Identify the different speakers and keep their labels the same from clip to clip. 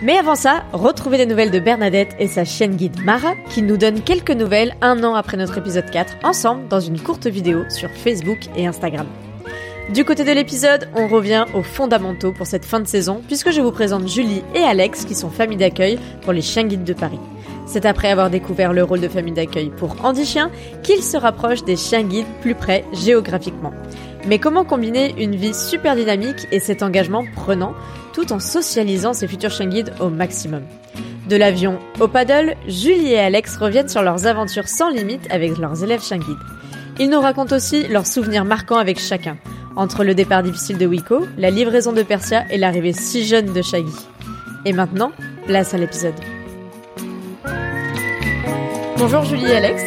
Speaker 1: Mais avant ça, retrouvez des nouvelles de Bernadette et sa chienne guide Mara qui nous donne quelques nouvelles un an après notre épisode 4 ensemble dans une courte vidéo sur Facebook et Instagram. Du côté de l'épisode, on revient aux fondamentaux pour cette fin de saison puisque je vous présente Julie et Alex qui sont familles d'accueil pour les chiens guides de Paris. C'est après avoir découvert le rôle de famille d'accueil pour Andy Chien qu'ils se rapprochent des chiens guides plus près géographiquement. Mais comment combiner une vie super dynamique et cet engagement prenant tout en socialisant ses futurs chiens guides au maximum? De l'avion au paddle, Julie et Alex reviennent sur leurs aventures sans limite avec leurs élèves chiens guides. Ils nous racontent aussi leurs souvenirs marquants avec chacun, entre le départ difficile de Wiko, la livraison de Persia et l'arrivée si jeune de Shaggy. Et maintenant, place à l'épisode. Bonjour Julie et Alex.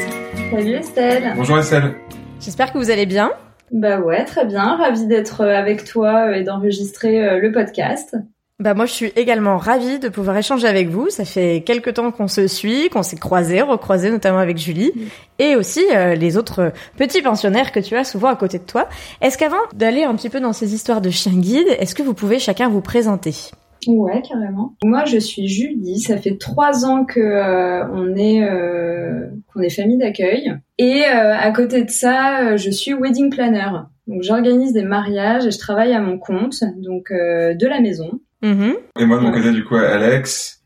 Speaker 2: Salut Estelle.
Speaker 3: Bonjour Estelle.
Speaker 1: J'espère que vous allez bien.
Speaker 2: Bah ouais, très bien. Ravie d'être euh, avec toi euh, et d'enregistrer euh, le podcast.
Speaker 1: Bah moi je suis également ravie de pouvoir échanger avec vous. Ça fait quelques temps qu'on se suit, qu'on s'est croisés, recroisés notamment avec Julie et aussi les autres petits pensionnaires que tu as souvent à côté de toi. Est-ce qu'avant d'aller un petit peu dans ces histoires de chiens guides, est-ce que vous pouvez chacun vous présenter?
Speaker 2: Ouais, carrément. Moi, je suis Julie. Ça fait trois ans que euh, on est euh, qu'on est famille d'accueil. Et euh, à côté de ça, je suis wedding planner. Donc, j'organise des mariages et je travaille à mon compte, donc de la maison.
Speaker 1: Mm-hmm.
Speaker 3: Et moi, de mon côté, du coup, Alex,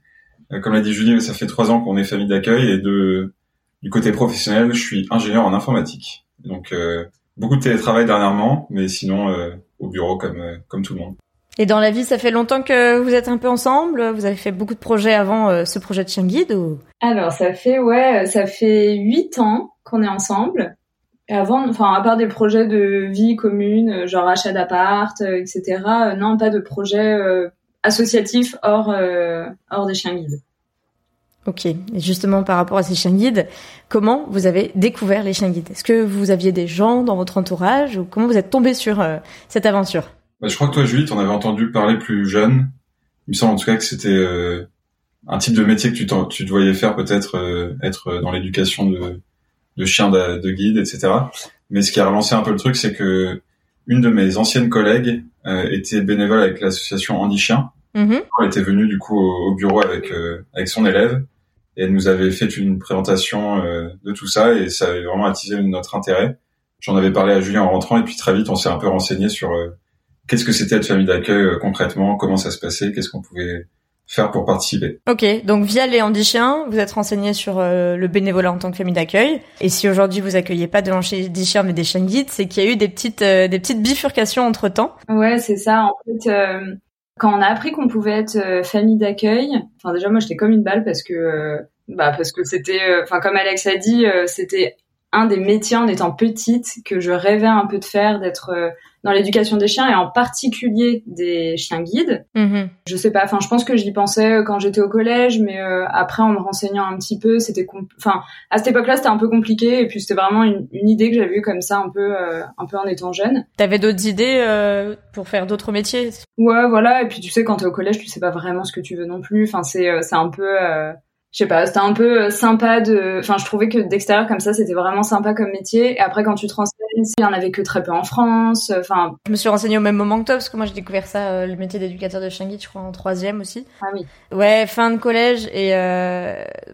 Speaker 3: comme l'a dit Julie, ça fait trois ans qu'on est famille d'accueil et de du côté professionnel, je suis ingénieur en informatique. Donc, beaucoup de télétravail dernièrement, mais sinon au bureau comme comme tout le monde.
Speaker 1: Et dans la vie, ça fait longtemps que vous êtes un peu ensemble? Vous avez fait beaucoup de projets avant euh, ce projet de chien guide ou?
Speaker 2: Alors, ça fait ouais, ça fait huit ans qu'on est ensemble. avant, enfin, à part des projets de vie commune, euh, genre achat d'appart, euh, etc. non, pas de projet associatif hors hors des chiens guides.
Speaker 1: Ok. Et justement, par rapport à ces chiens guides, comment vous avez découvert les chiens guides? Est-ce que vous aviez des gens dans votre entourage ou comment vous êtes tombé sur cette aventure?
Speaker 3: Bah, je crois que toi, Julie, t'en avais entendu parler plus jeune. Il me semble en tout cas que c'était euh, un type de métier que tu, tu te voyais faire peut-être euh, être dans l'éducation de, de chiens de, de guide, etc. Mais ce qui a relancé un peu le truc, c'est que une de mes anciennes collègues euh, était bénévole avec l'association Andy Chien.
Speaker 1: Mm-hmm.
Speaker 3: Elle était venue du coup au, bureau avec avec son élève et elle nous avait fait une présentation de tout ça et ça avait vraiment attisé notre intérêt. J'en avais parlé à Julien en rentrant et puis très vite on s'est un peu renseigné sur qu'est-ce que c'était être famille d'accueil euh, concrètement, comment ça se passait, qu'est-ce qu'on pouvait faire pour participer?
Speaker 1: Ok, donc via les handichiens, vous êtes renseigné sur euh, le bénévolat en tant que famille d'accueil. Et si aujourd'hui vous accueillez pas de handichiens mais des chiens guides, c'est qu'il y a eu des petites euh, des petites bifurcations entre temps.
Speaker 2: Ouais, c'est ça. En fait, quand on a appris qu'on pouvait être famille d'accueil, enfin déjà moi j'étais comme une balle parce que bah parce que c'était, enfin comme Alex a dit, c'était un des métiers en étant petite que je rêvais un peu de faire, d'être euh, dans l'éducation des chiens et en particulier des chiens guides.
Speaker 1: Mm-hmm.
Speaker 2: Je sais pas, enfin je pense que j'y pensais euh, quand j'étais au collège, mais euh, après en me renseignant un petit peu, c'était, enfin à cette époque-là c'était un peu compliqué et puis c'était vraiment une, idée que j'avais eue comme ça un peu, un peu en étant jeune.
Speaker 1: T'avais d'autres idées pour faire d'autres métiers?
Speaker 2: Ouais, voilà. Et puis tu sais quand t'es au collège, tu sais pas vraiment ce que tu veux non plus. Enfin c'est, c'est un peu je sais pas, c'était un peu euh, sympa de, enfin, je trouvais que d'extérieur comme ça, c'était vraiment sympa comme métier. Et après, quand tu te renseignes, il y en avait que très peu en France. Euh, enfin,
Speaker 1: je me suis renseignée au même moment que toi parce que moi j'ai découvert ça, euh, le métier d'éducateur de chien je crois en troisième aussi.
Speaker 2: Ah oui.
Speaker 1: Ouais, fin de collège et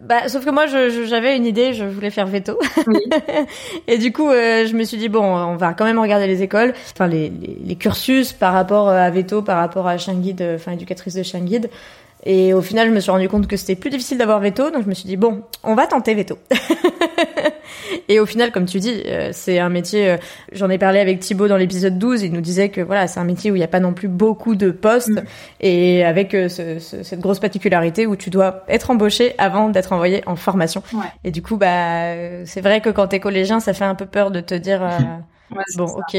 Speaker 1: bah, sauf que moi, j'avais une idée, je voulais faire veto.
Speaker 2: Oui.
Speaker 1: et du coup, je me suis dit bon, on va quand même regarder les écoles, enfin les, les, les cursus par rapport à veto, par rapport à chien guide, enfin éducatrice de chien guide. Et au final, je me suis rendu compte que c'était plus difficile d'avoir veto, donc je me suis dit bon, on va tenter veto. et au final, comme tu dis, euh, c'est un métier. Euh, j'en ai parlé avec Thibaut dans l'épisode 12. Il nous disait que voilà, c'est un métier où il n'y a pas non plus beaucoup de postes mm. et avec euh, ce, cette grosse particularité où tu dois être embauché avant d'être envoyé en formation.
Speaker 2: Ouais.
Speaker 1: Et du coup, bah, c'est vrai que quand t'es collégien, ça fait un peu peur de te dire
Speaker 2: ouais,
Speaker 1: bon,
Speaker 2: ça.
Speaker 1: ok.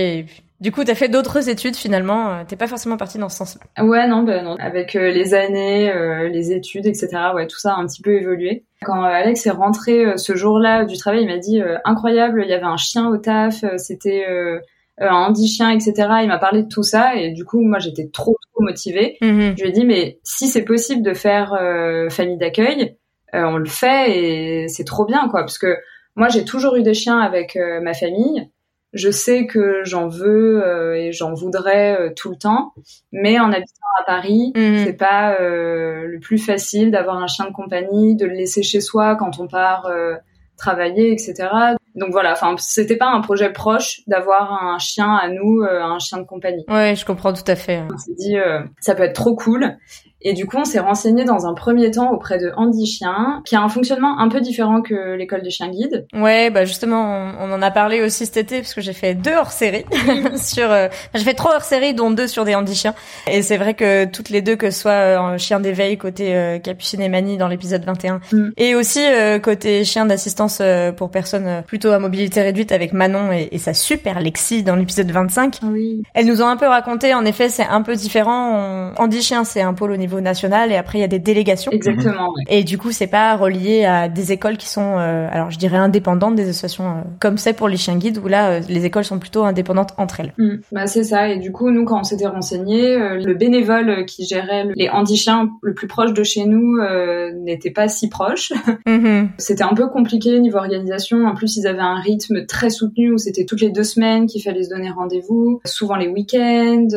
Speaker 1: Du coup, t'as fait d'autres études finalement. Euh, t'es pas forcément partie dans ce sens-là.
Speaker 2: Ouais, non, ben non. Avec euh, les années, euh, les études, etc. Ouais, tout ça a un petit peu évolué. Quand Alex est rentré ce jour-là du travail, il m'a dit incroyable. Il y avait un chien au taf. C'était euh, Andy Chien, etc. Il m'a parlé de tout ça et du coup, moi, j'étais trop, trop motivée.
Speaker 1: Mhm.
Speaker 2: Je lui ai dit, mais si c'est possible de faire famille d'accueil, on le fait et c'est trop bien, quoi. Parce que moi, j'ai toujours eu des chiens avec ma famille. Je sais que j'en veux euh, et j'en voudrais euh, tout le temps, mais en habitant à Paris,
Speaker 1: Mhm.
Speaker 2: c'est pas euh, le plus facile d'avoir un chien de compagnie, de le laisser chez soi quand on part euh, travailler, etc. Donc voilà, enfin, c'était pas un projet proche d'avoir un chien à nous, euh, un chien de compagnie.
Speaker 1: Ouais, je comprends tout à fait.
Speaker 2: On s'est dit, euh, ça peut être trop cool. Et du coup, on s'est renseigné dans un premier temps auprès de Andy Chien, qui a un fonctionnement un peu différent que l'école des chiens guides.
Speaker 1: Ouais, bah justement, on, on en a parlé aussi cet été parce que j'ai fait deux hors-série sur. euh, j'ai fait trois hors-série, dont deux sur des handichiens. Et c'est vrai que toutes les deux, que ce soit euh, en chien d'éveil côté euh, Capucine et Mani dans l'épisode 21,
Speaker 2: Mm.
Speaker 1: et aussi euh, côté chien d'assistance euh, pour personnes plutôt à mobilité réduite avec Manon et, et sa super Lexi dans l'épisode 25.
Speaker 2: Oui.
Speaker 1: Elles nous ont un peu raconté, en effet, c'est un peu différent. On... Handichien, c'est un pôle au niveau national et après il y a des délégations.
Speaker 2: Exactement. ouais.
Speaker 1: Et du coup, c'est pas relié à des écoles qui sont, euh, alors je dirais indépendantes des associations, euh, comme c'est pour les chiens guides, où là, euh, les écoles sont plutôt indépendantes entre elles.
Speaker 2: Mm. Bah c'est ça. Et du coup, nous, quand on s'était renseigné, le bénévole qui gérait les handichiens le plus proche de chez nous n'était pas si proche.
Speaker 1: Mhm.
Speaker 2: C'était un peu compliqué niveau organisation. En plus, ils avaient un rythme très soutenu où c'était toutes les deux semaines qu'il fallait se donner rendez-vous, souvent les week-ends.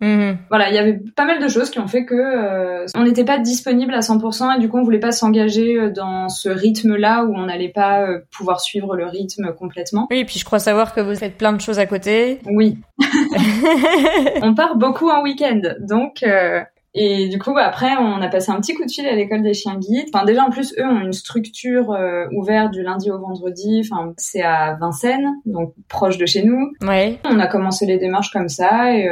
Speaker 1: Mhm.
Speaker 2: voilà, il y avait pas mal de choses qui ont fait que euh, on n'était pas disponible à 100% et du coup, on voulait pas s'engager euh, dans ce rythme-là où on n'allait pas euh, pouvoir suivre le rythme complètement.
Speaker 1: Oui, et puis je crois savoir que vous faites plein de choses à côté.
Speaker 2: Oui, on part beaucoup en week-end, donc. euh, et du coup, après, on a passé un petit coup de fil à l'école des chiens guides. Enfin, déjà, en plus, eux ont une structure euh, ouverte du lundi au vendredi. Enfin, c'est à Vincennes, donc proche de chez nous.
Speaker 1: ouais.
Speaker 2: On a commencé les démarches comme ça et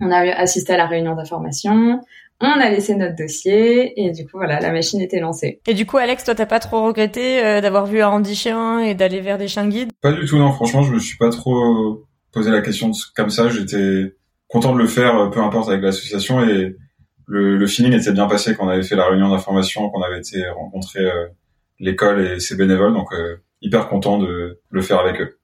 Speaker 2: on a assisté à la réunion d'information. On a laissé notre dossier et du coup, voilà, la machine était lancée.
Speaker 1: Et du coup, Alex, toi, t'as pas trop regretté euh, d'avoir vu un handichien et d'aller vers des chiens guides?
Speaker 3: Pas du tout, non. Franchement, je me suis pas trop posé la question de- comme ça. J'étais content de le faire, euh, peu importe avec l'association et le, le feeling était bien passé quand on avait fait la réunion d'information, qu'on avait été rencontrer euh, l'école et ses bénévoles. Donc, euh, hyper content de le faire avec eux.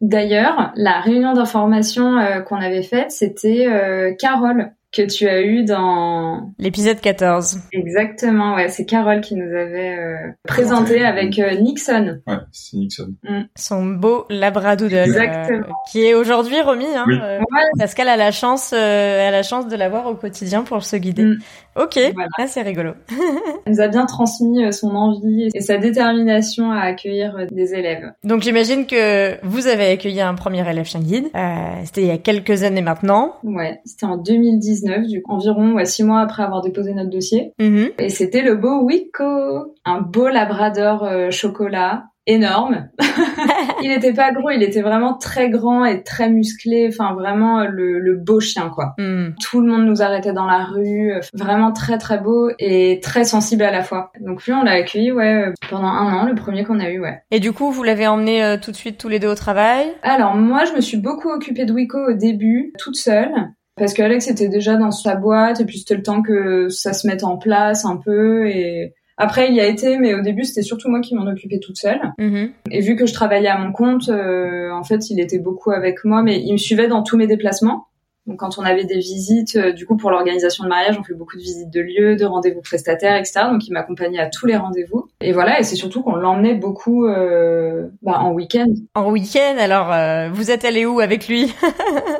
Speaker 2: D'ailleurs, la réunion d'information euh, qu'on avait faite, c'était euh, Carole que tu as eu dans
Speaker 1: L'épisode 14.
Speaker 2: exactement ouais c'est Carole qui nous avait euh, présenté avec euh, Nixon
Speaker 3: Ouais, c'est Nixon.
Speaker 1: Son beau labradoodle.
Speaker 2: Exactement.
Speaker 1: euh, qui est aujourd'hui remis. Hein,
Speaker 3: Oui.
Speaker 1: euh,
Speaker 2: Ouais.
Speaker 1: parce qu'elle a la chance, euh, elle a la chance de l'avoir au quotidien pour se guider.
Speaker 2: Mm.
Speaker 1: Ok,
Speaker 2: Voilà.
Speaker 1: là c'est rigolo.
Speaker 2: elle nous a bien transmis euh, son envie et sa détermination à accueillir euh, des élèves
Speaker 1: Donc j'imagine que vous avez accueilli un premier élève chien guide. Euh, C'était il y a quelques années maintenant.
Speaker 2: ouais c'était en 2019 du coup, environ ouais, six mois après avoir déposé notre dossier
Speaker 1: Mhm.
Speaker 2: et c'était le beau Wico un beau labrador euh, chocolat énorme il était pas gros il était vraiment très grand et très musclé enfin vraiment euh, le, le beau chien quoi
Speaker 1: Hmm.
Speaker 2: tout le monde nous arrêtait dans la rue, euh, vraiment très très beau et très sensible à la fois. Donc lui on l'a accueilli ouais pendant un an, le premier qu'on a eu ouais.
Speaker 1: Et du coup, vous l'avez emmené euh, tout de suite tous les deux au travail?
Speaker 2: Alors moi je me suis beaucoup occupée de Wico au début, toute seule. Parce que Alex était déjà dans sa boîte et puis c'était le temps que ça se mette en place un peu et après il y a été mais au début c'était surtout moi qui m'en occupais toute seule.
Speaker 1: Mhm.
Speaker 2: Et vu que je travaillais à mon compte, euh, en fait, il était beaucoup avec moi, mais il me suivait dans tous mes déplacements. Donc, quand on avait des visites, euh, du coup, pour l'organisation de mariage, on fait beaucoup de visites de lieux, de rendez-vous prestataires, etc. Donc, il m'accompagnait à tous les rendez-vous. Et voilà, et c'est surtout qu'on l'emmenait beaucoup euh, bah, en week-end.
Speaker 1: En week-end, alors euh, vous êtes allé où avec lui?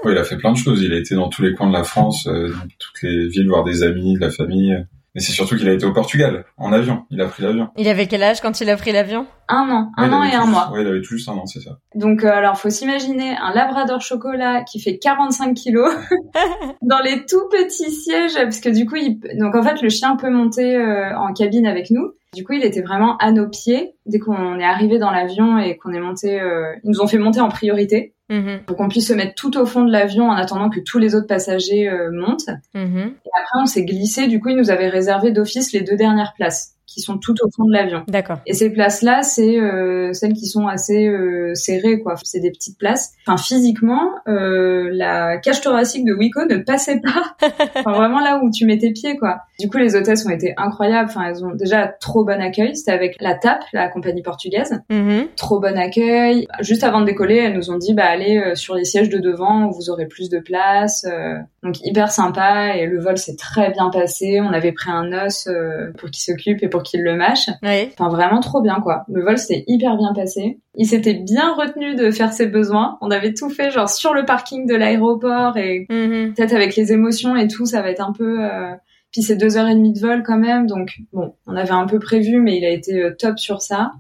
Speaker 3: Ouais, il a fait plein de choses. Il a été dans tous les coins de la France, euh, dans toutes les villes, voir des amis, de la famille. Mais c'est surtout qu'il a été au Portugal, en avion. Il a pris l'avion.
Speaker 1: Il avait quel âge quand il a pris l'avion?
Speaker 2: Un an,
Speaker 3: Ouais,
Speaker 2: un an et un mois.
Speaker 3: Ouais, il avait tout juste un an, c'est ça.
Speaker 2: Donc, euh, alors, faut s'imaginer un labrador chocolat qui fait 45 kilos dans les tout petits sièges, parce que du coup, il... donc en fait, le chien peut monter euh, en cabine avec nous. Du coup, il était vraiment à nos pieds dès qu'on est arrivé dans l'avion et qu'on est monté. euh, Ils nous ont fait monter en priorité
Speaker 1: Mhm.
Speaker 2: pour qu'on puisse se mettre tout au fond de l'avion en attendant que tous les autres passagers euh, montent.
Speaker 1: Mhm.
Speaker 2: Et après, on s'est glissé. Du coup, ils nous avaient réservé d'office les deux dernières places qui sont tout au fond de l'avion.
Speaker 1: D'accord.
Speaker 2: Et ces places-là, c'est euh, celles qui sont assez euh, serrées, quoi. C'est des petites places. Enfin, physiquement, euh, la cage thoracique de Wico ne passait pas. enfin, vraiment là où tu mets tes pieds, quoi. Du coup, les hôtesses ont été incroyables. Enfin, elles ont déjà trop bon accueil. C'était avec la TAP, la compagnie portugaise.
Speaker 1: Mhm.
Speaker 2: Trop bon accueil. Juste avant de décoller, elles nous ont dit, bah allez euh, sur les sièges de devant, où vous aurez plus de place. Euh, donc hyper sympa. Et le vol s'est très bien passé. On avait pris un os euh, pour qu'il s'occupe et pour qu'il le mâche.
Speaker 1: Oui.
Speaker 2: Enfin, vraiment trop bien, quoi. Le vol s'est hyper bien passé. Il s'était bien retenu de faire ses besoins. On avait tout fait, genre, sur le parking de l'aéroport et
Speaker 1: Mhm.
Speaker 2: peut-être avec les émotions et tout, ça va être un peu... euh, Puis c'est deux heures et demie de vol quand même, donc bon, on avait un peu prévu, mais il a été euh, top sur ça.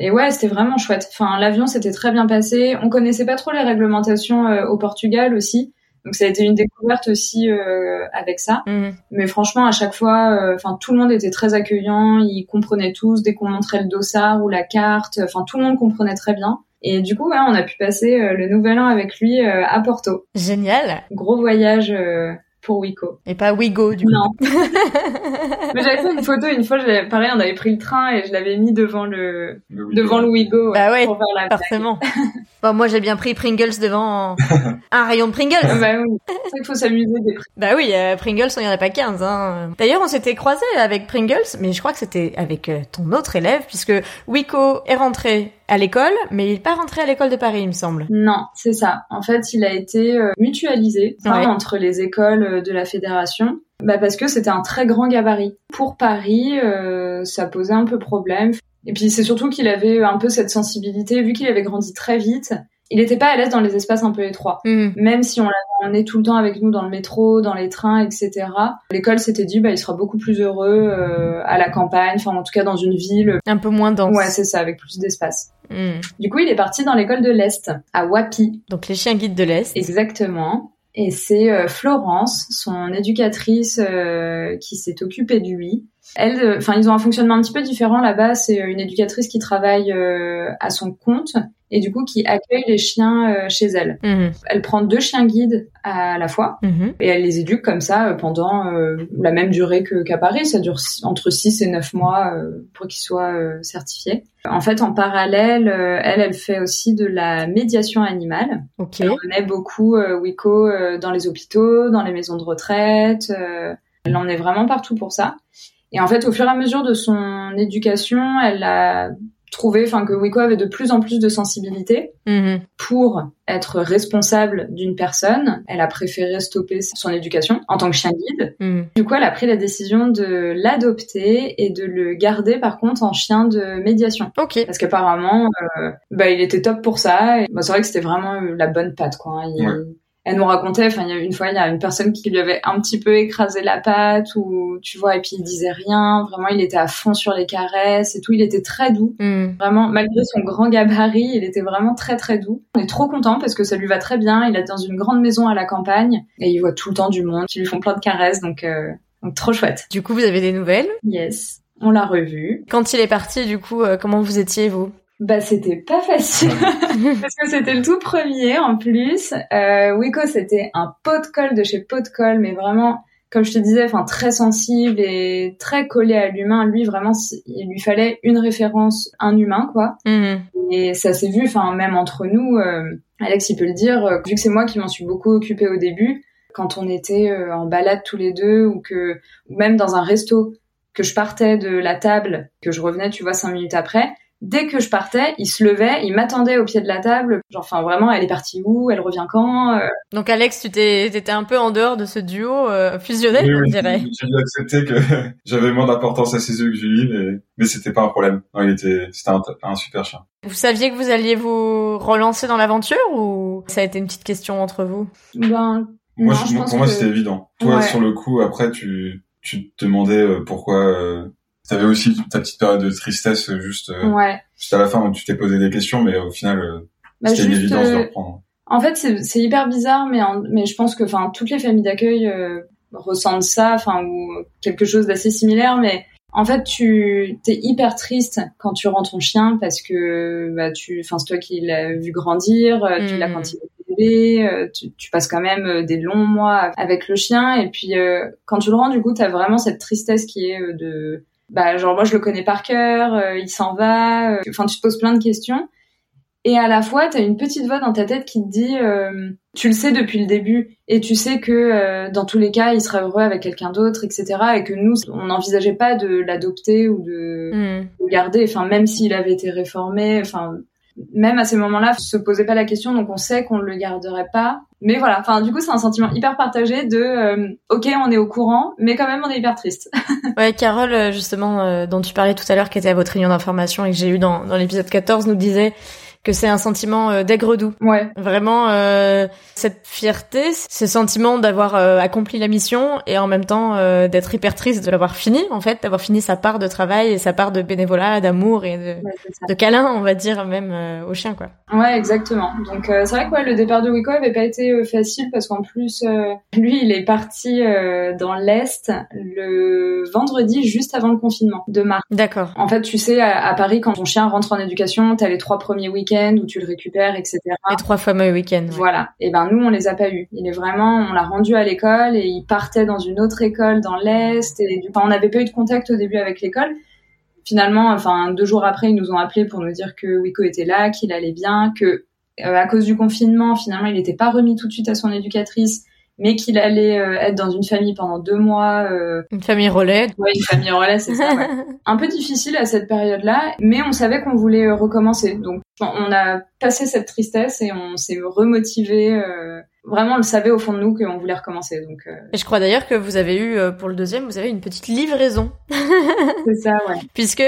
Speaker 2: Et ouais, c'était vraiment chouette. Enfin, l'avion s'était très bien passé. On connaissait pas trop les réglementations euh, au Portugal aussi, donc ça a été une découverte aussi euh, avec ça.
Speaker 1: Mhm.
Speaker 2: Mais franchement, à chaque fois, euh, enfin tout le monde était très accueillant, ils comprenaient tous dès qu'on montrait le dossard ou la carte, enfin tout le monde comprenait très bien. Et du coup, ouais, on a pu passer euh, le nouvel an avec lui à Porto.
Speaker 1: Génial.
Speaker 2: Gros voyage pour Wico.
Speaker 1: Et pas Wigo, du coup.
Speaker 2: Non. Mais j'avais fait une photo une fois, pareil, on avait pris le train et je l'avais mis devant le
Speaker 3: Le Wigo.
Speaker 2: devant le Wigo
Speaker 1: Bah ouais,
Speaker 2: pour faire la blague.
Speaker 1: Forcément. bon, moi, j'ai bien pris Pringles devant un rayon de Pringles.
Speaker 2: Bah oui, c'est vrai qu'il faut s'amuser des prix.
Speaker 1: Bah oui, euh, Pringles, il y en a pas 15. Hein. D'ailleurs, on s'était croisés avec Pringles, mais je crois que c'était avec euh, ton autre élève, puisque Wico est rentré à l'école, mais il est pas rentré à l'école de Paris, il me semble.
Speaker 2: Non, c'est ça. En fait, il a été euh, mutualisé enfin,
Speaker 1: Ouais.
Speaker 2: entre les écoles euh, de la fédération. Bah parce que c'était un très grand gabarit. Pour Paris, euh, ça posait un peu problème. Et puis c'est surtout qu'il avait un peu cette sensibilité, vu qu'il avait grandi très vite. Il n'était pas à l'aise dans les espaces un peu étroits.
Speaker 1: Mhm.
Speaker 2: Même si on l'avait emmené tout le temps avec nous dans le métro, dans les trains, etc. L'école s'était dit, bah, il sera beaucoup plus heureux euh, à la campagne, enfin en tout cas dans une ville.
Speaker 1: Un peu moins dense.
Speaker 2: Ouais, c'est ça, avec plus d'espace.
Speaker 1: Mhm.
Speaker 2: Du coup, il est parti dans l'école de l'Est, à Wapi.
Speaker 1: Donc les chiens guides de l'Est.
Speaker 2: Exactement. Et c'est euh, Florence, son éducatrice, euh, qui s'est occupée de lui. Elle, euh, enfin, ils ont un fonctionnement un petit peu différent là-bas. C'est euh, une éducatrice qui travaille euh, à son compte et du coup qui accueille les chiens chez elle.
Speaker 1: Mhm.
Speaker 2: Elle prend deux chiens guides à la fois
Speaker 1: Mhm.
Speaker 2: et elle les éduque comme ça pendant la même durée que qu'à Paris. Ça dure entre 6 et 9 mois pour qu'ils soient certifiés. En fait, en parallèle, elle, elle fait aussi de la médiation animale.
Speaker 1: Ok.
Speaker 2: Elle emmenait beaucoup Wiko dans les hôpitaux, dans les maisons de retraite. elle en est vraiment partout pour ça. Et en fait, au fur et à mesure de son éducation, elle a trouvé, enfin, que Wiko avait de plus en plus de sensibilité
Speaker 1: Mhm.
Speaker 2: pour être responsable d'une personne. Elle a préféré stopper son éducation en tant que chien guide.
Speaker 1: Mhm.
Speaker 2: Du coup, elle a pris la décision de l'adopter et de le garder, par contre, en chien de médiation.
Speaker 1: Ok.
Speaker 2: Parce qu'apparemment, euh, bah, il était top pour ça. Et, bah, c'est vrai que c'était vraiment la bonne patte, quoi. hein. Il-
Speaker 3: Ouais.
Speaker 2: Elle nous racontait, enfin, il y a une fois, il y a une personne qui lui avait un petit peu écrasé la patte, ou tu vois, et puis il disait rien. Vraiment, il était à fond sur les caresses et tout. Il était très doux.
Speaker 1: Mhm.
Speaker 2: Vraiment, malgré son grand gabarit, il était vraiment très très doux. On est trop content parce que ça lui va très bien. Il est dans une grande maison à la campagne et il voit tout le temps du monde qui lui font plein de caresses, donc, euh, donc trop chouette.
Speaker 1: Du coup, vous avez des nouvelles?
Speaker 2: Yes, on l'a revu.
Speaker 1: Quand il est parti, du coup, euh, comment vous étiez, vous?
Speaker 2: Bah c'était pas facile parce que c'était le tout premier en plus. Euh, Wiko c'était un pot de colle de chez pot de colle, mais vraiment comme je te disais, enfin très sensible et très collé à l'humain. Lui vraiment, il lui fallait une référence, un humain quoi.
Speaker 1: Mhm.
Speaker 2: Et ça s'est vu, enfin même entre nous, euh, Alex il peut le dire, euh, vu que c'est moi qui m'en suis beaucoup occupée au début, quand on était euh, en balade tous les deux ou que ou même dans un resto, que je partais de la table, que je revenais, tu vois, cinq minutes après. Dès que je partais, il se levait, il m'attendait au pied de la table. Genre, enfin, vraiment, elle est partie où Elle revient quand Euh,
Speaker 1: Donc Alex, tu t'es, t'étais un peu en dehors de ce duo euh, fusionnel,
Speaker 3: Oui,
Speaker 1: on
Speaker 3: oui,
Speaker 1: dirait.
Speaker 3: J'ai dû accepter que j'avais moins d'importance à ses yeux que Julie, mais, mais c'était pas un problème. Non, il était, c'était un, un super chien.
Speaker 1: Vous saviez que vous alliez vous relancer dans l'aventure ou ça a été une petite question entre vous?
Speaker 2: Ben,
Speaker 3: Moi,
Speaker 2: non,
Speaker 3: je-
Speaker 2: je pense
Speaker 3: pour moi,
Speaker 2: que-
Speaker 3: c'était évident. Toi,
Speaker 2: Ouais.
Speaker 3: sur le coup, après, tu, tu te demandais euh, pourquoi. T'avais aussi ta petite période de tristesse euh, juste, euh,
Speaker 2: Ouais.
Speaker 3: juste à la fin où tu t'es posé des questions, mais au final, euh,
Speaker 2: Bah,
Speaker 3: c'était une évidence de reprendre.
Speaker 2: En fait, c'est c'est hyper bizarre, mais, en- mais je pense que enfin toutes les familles d'accueil euh, ressentent ça, enfin ou quelque chose d'assez similaire. Mais en fait, tu t'es hyper triste quand tu rends ton chien parce que bah tu, enfin c'est toi qui l'as vu grandir, tu l'as quand il était bébé, euh, tu, tu passes quand même des longs mois avec le chien et puis euh, quand tu le rends, du coup, t'as vraiment cette tristesse qui est euh, de bah genre moi je le connais par cœur, il s'en va. Enfin, tu te poses plein de questions. Et à la fois, tu as une petite voix dans ta tête qui te dit, euh, tu le sais depuis le début, et tu sais que euh, dans tous les cas, il sera heureux avec quelqu'un d'autre, etc. Et que nous, on n'envisageait pas de l'adopter ou de hmm. le garder. Enfin, même s'il avait été réformé, enfin, même à ces moments-là, se posait pas la question. Donc, on sait qu'on le garderait pas. Mais voilà. Enfin, du coup, c'est un sentiment hyper partagé de, euh, ok, on est au courant, mais quand même, on est hyper triste.
Speaker 1: ouais, Carole, justement, dont tu parlais tout à l'heure, qui était à votre réunion d'information et que j'ai eu dans, dans l'épisode 14, nous disait que c'est un sentiment euh, d'aigre-doux.
Speaker 2: Ouais.
Speaker 1: Vraiment, euh, cette fierté, ce sentiment d'avoir euh, accompli la mission et en même temps euh, d'être hyper triste de l'avoir fini, en fait, d'avoir fini sa part de travail et sa part de bénévolat, d'amour et de, de câlin, on va dire, même au chien, quoi.
Speaker 2: Ouais, exactement. Donc c'est vrai que ouais, le départ de Wiko avait pas été facile parce qu'en plus, lui, il est parti dans l'Est le vendredi juste avant le confinement de mars.
Speaker 1: D'accord.
Speaker 2: En fait, tu sais, à, à Paris, quand ton chien rentre en éducation, t'as les trois premiers week-ends où tu le récupères, etc.
Speaker 1: Les trois fameux week-ends.
Speaker 2: Voilà. Et ben nous, on les a pas eu. Il est vraiment, on l'a rendu à l'école et il partait dans une autre école dans l'est. Et du, enfin, on n'avait pas eu de contact au début avec l'école. Finalement, enfin deux jours après, ils nous ont appelé pour nous dire que Wiko était là, qu'il allait bien, que euh, à cause du confinement, finalement, il n'était pas remis tout de suite à son éducatrice mais qu'il allait euh, être dans une famille pendant deux mois. Euh...
Speaker 1: Une famille relais.
Speaker 2: Ouais, une famille relais, c'est ça. Ouais. Un peu difficile à cette période-là, mais on savait qu'on voulait euh, recommencer. Donc, on a passé cette tristesse et on s'est remotivé. Euh... Vraiment, on le savait au fond de nous qu'on voulait recommencer. Donc. Euh.
Speaker 1: Et je crois d'ailleurs que vous avez eu pour le deuxième, vous avez une petite livraison.
Speaker 2: c'est ça, ouais.
Speaker 1: Puisque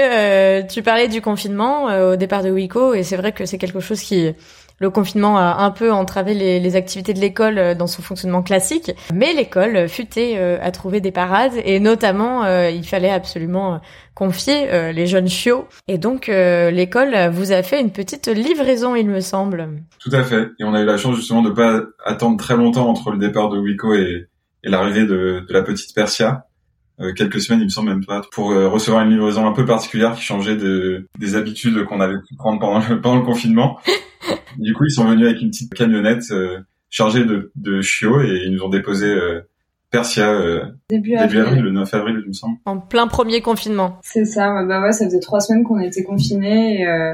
Speaker 1: tu parlais du confinement au départ de Wiko, et c'est vrai que c'est quelque chose qui le confinement a un peu entravé les, les activités de l'école euh, dans son fonctionnement classique, mais l'école futait euh, à trouver des parades et notamment euh, il fallait absolument confier les jeunes chiots et donc l'école vous a fait une petite livraison il me semble.
Speaker 3: Tout à fait et on a eu la chance justement de pas attendre très longtemps entre le départ de Wico et, et l'arrivée de, de, la petite Persia. quelques semaines, il me semble même pas, pour recevoir une livraison un peu particulière qui changeait de, des habitudes qu'on avait pu prendre pendant le, pendant le confinement. Du coup, ils sont venus avec une petite camionnette euh, chargée de, de chiots et ils nous ont déposé euh, Persia euh, début, avril. le 9 avril, il me semble.
Speaker 1: En plein premier confinement.
Speaker 2: C'est ça, bah ouais, ça faisait trois semaines qu'on était confinés et,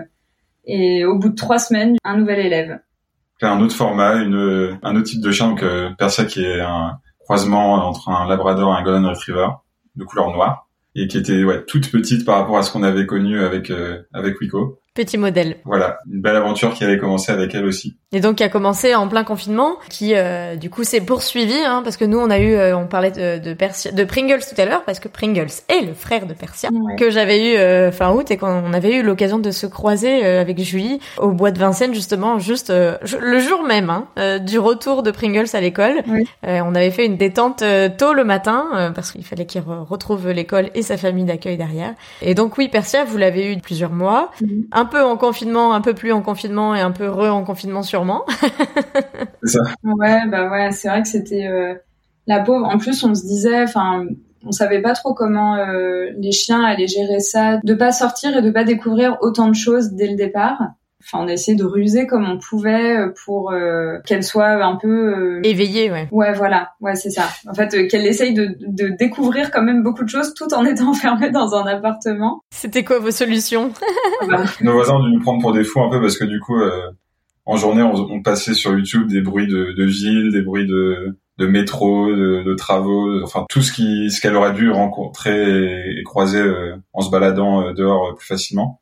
Speaker 2: et, au bout de trois semaines, un nouvel élève.
Speaker 3: Un autre format, une, un autre type de chien, donc Persia qui est un croisement entre un Labrador et un Golden Retriever de couleur noire et qui était ouais, toute petite par rapport à ce qu'on avait connu avec avec Wico.
Speaker 1: Petit modèle.
Speaker 3: Voilà, une belle aventure qui avait commencé avec elle aussi.
Speaker 1: Et donc qui a commencé en plein confinement, qui euh, du coup s'est poursuivi, hein, parce que nous on a eu, euh, on parlait de de, Persia, de Pringles tout à l'heure, parce que Pringles est le frère de Persia, que j'avais eu euh, fin août et qu'on avait eu l'occasion de se croiser avec Julie au bois de Vincennes justement, juste le jour même hein, du retour de Pringles à l'école. on avait fait une détente tôt le matin parce qu'il fallait qu'il retrouve l'école et sa famille d'accueil derrière. Et donc oui, Persia, vous l'avez eu plusieurs mois. Mhm un peu en confinement, un peu plus en confinement et un peu re en confinement sûrement.
Speaker 3: c'est ça.
Speaker 2: Ouais, bah ouais, c'est vrai que c'était euh, la pauvre. En plus, on se disait, enfin, on savait pas trop comment euh, les chiens allaient gérer ça, de pas sortir et de pas découvrir autant de choses dès le départ. Enfin, on a essayé de ruser comme on pouvait euh, pour euh, qu'elle soit un peu
Speaker 1: euh... éveillée, ouais.
Speaker 2: Ouais, voilà, ouais, c'est ça. En fait, euh, qu'elle essaye de, de, découvrir quand même beaucoup de choses tout en étant enfermée dans un appartement.
Speaker 1: C'était quoi vos solutions?
Speaker 3: Bah. Nos voisins ont dû nous prendre pour des fous un peu parce que du coup, en journée, on, on, passait sur YouTube des bruits de, de ville, des bruits de de métro, de, de, travaux, enfin tout ce qui ce qu'elle aurait dû rencontrer et, croiser en se baladant dehors plus facilement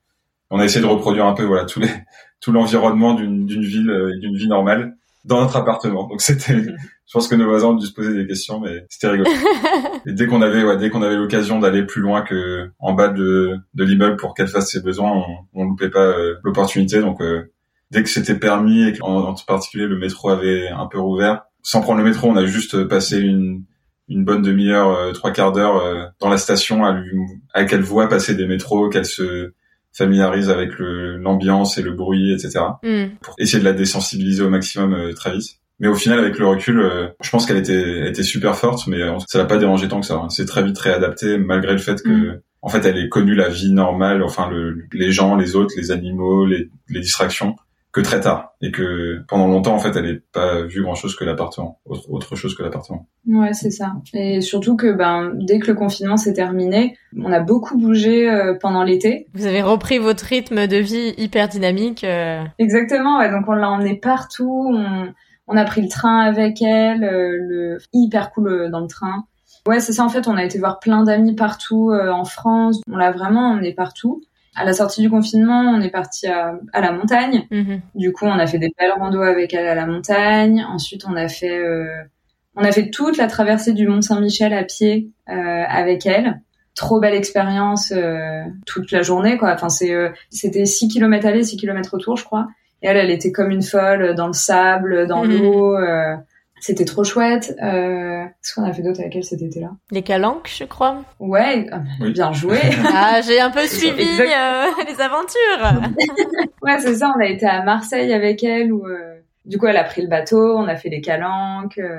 Speaker 3: on a essayé de reproduire un peu voilà tous les tout l'environnement d'une d'une ville euh, d'une vie normale dans notre appartement. Donc c'était, je pense que nos voisins ont dû se poser des questions, mais c'était rigolo. Et dès qu'on avait, ouais, dès qu'on avait l'occasion d'aller plus loin que en bas de, de l'immeuble pour qu'elle fasse ses besoins, on, on loupait pas euh, l'opportunité. Donc euh, dès que c'était permis et qu'en en particulier le métro avait un peu rouvert, sans prendre le métro, on a juste passé une une bonne demi-heure, trois quarts d'heure dans la station à lui, à qu'elle voit passer des métros, qu'elle se familiarise avec l'ambiance et le bruit, etc. Mm. Pour essayer de la désensibiliser au maximum euh, très vite. Mais au final, avec le recul, euh, je pense qu'elle était, était super forte, mais euh, ça l'a pas dérangé tant que ça. C'est très vite réadapté, malgré le fait que, mm. en fait, elle ait connu la vie normale, enfin, le, les gens, les autres, les animaux, les, les distractions. Que très tard et que pendant longtemps en fait elle n'ait pas vu grand chose que l'appartement autre chose que l'appartement.
Speaker 2: Ouais c'est ça. Et surtout que ben dès que le confinement s'est terminé on a beaucoup bougé euh, pendant l'été.
Speaker 1: Vous avez repris votre rythme de vie hyper dynamique euh.
Speaker 2: exactement ouais. Donc on l'a emmené partout. On, on a pris le train avec elle euh, le hyper cool dans le train. Ouais c'est ça en fait on a été voir plein d'amis partout en France. On l'a vraiment emmené partout à la sortie du confinement, on est parti à, la montagne. Mhm. Du coup, on a fait des belles randos avec elle à la montagne. Ensuite, on a fait, euh, on a fait toute la traversée du Mont Saint-Michel à pied euh, avec elle. Trop belle expérience euh, toute la journée, quoi. Enfin, c'est, c'était 6 km aller, 6 km retour, je crois. Et elle, elle était comme une folle dans le sable, dans mhm. l'eau. C'était trop chouette. Euh, Qu'est-ce qu'on a fait d'autre avec elle cet été-là?
Speaker 1: Les calanques, je crois.
Speaker 2: Ouais, ah, bien joué.
Speaker 1: ah, j'ai un peu suivi euh, les aventures.
Speaker 2: ouais, c'est ça. On a été à Marseille avec elle où, euh, du coup, elle a pris le bateau. On a fait les calanques. Euh.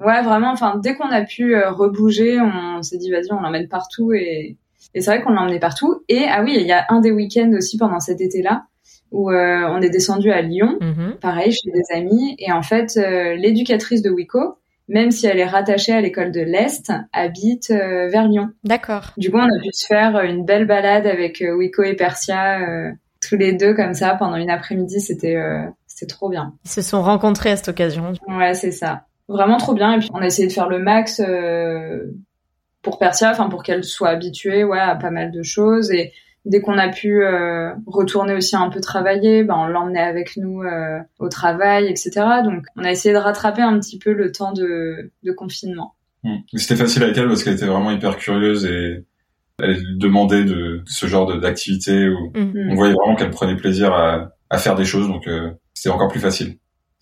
Speaker 2: Ouais, vraiment. Enfin, dès qu'on a pu euh, rebouger, on, s'est dit vas-y, on l'emmène partout et, et c'est vrai qu'on l'emmenait partout. Et ah oui, il y a un des week-ends aussi pendant cet été-là où euh, on est descendu à Lyon, mhm. pareil chez des amis, et en fait euh, l'éducatrice de Wico, même si elle est rattachée à l'école de l'Est, habite euh, vers Lyon.
Speaker 1: D'accord.
Speaker 2: Du coup, on a pu se faire une belle balade avec Wico et Persia tous les deux comme ça pendant une après-midi. C'était c'était trop bien.
Speaker 1: Ils se sont rencontrés à cette occasion.
Speaker 2: Ouais, c'est ça. Vraiment trop bien. Et puis on a essayé de faire le max pour Persia, enfin pour qu'elle soit habituée, ouais, à pas mal de choses et dès qu'on a pu euh, retourner aussi un peu travailler, ben on l'emmenait avec nous euh, au travail, etc. Donc on a essayé de rattraper un petit peu le temps de, de confinement.
Speaker 3: Mmh. C'était facile avec elle parce qu'elle était vraiment hyper curieuse et elle demandait de, ce genre d'activité où mmh. on voyait vraiment qu'elle prenait plaisir à, à, faire des choses, donc euh, c'était encore plus facile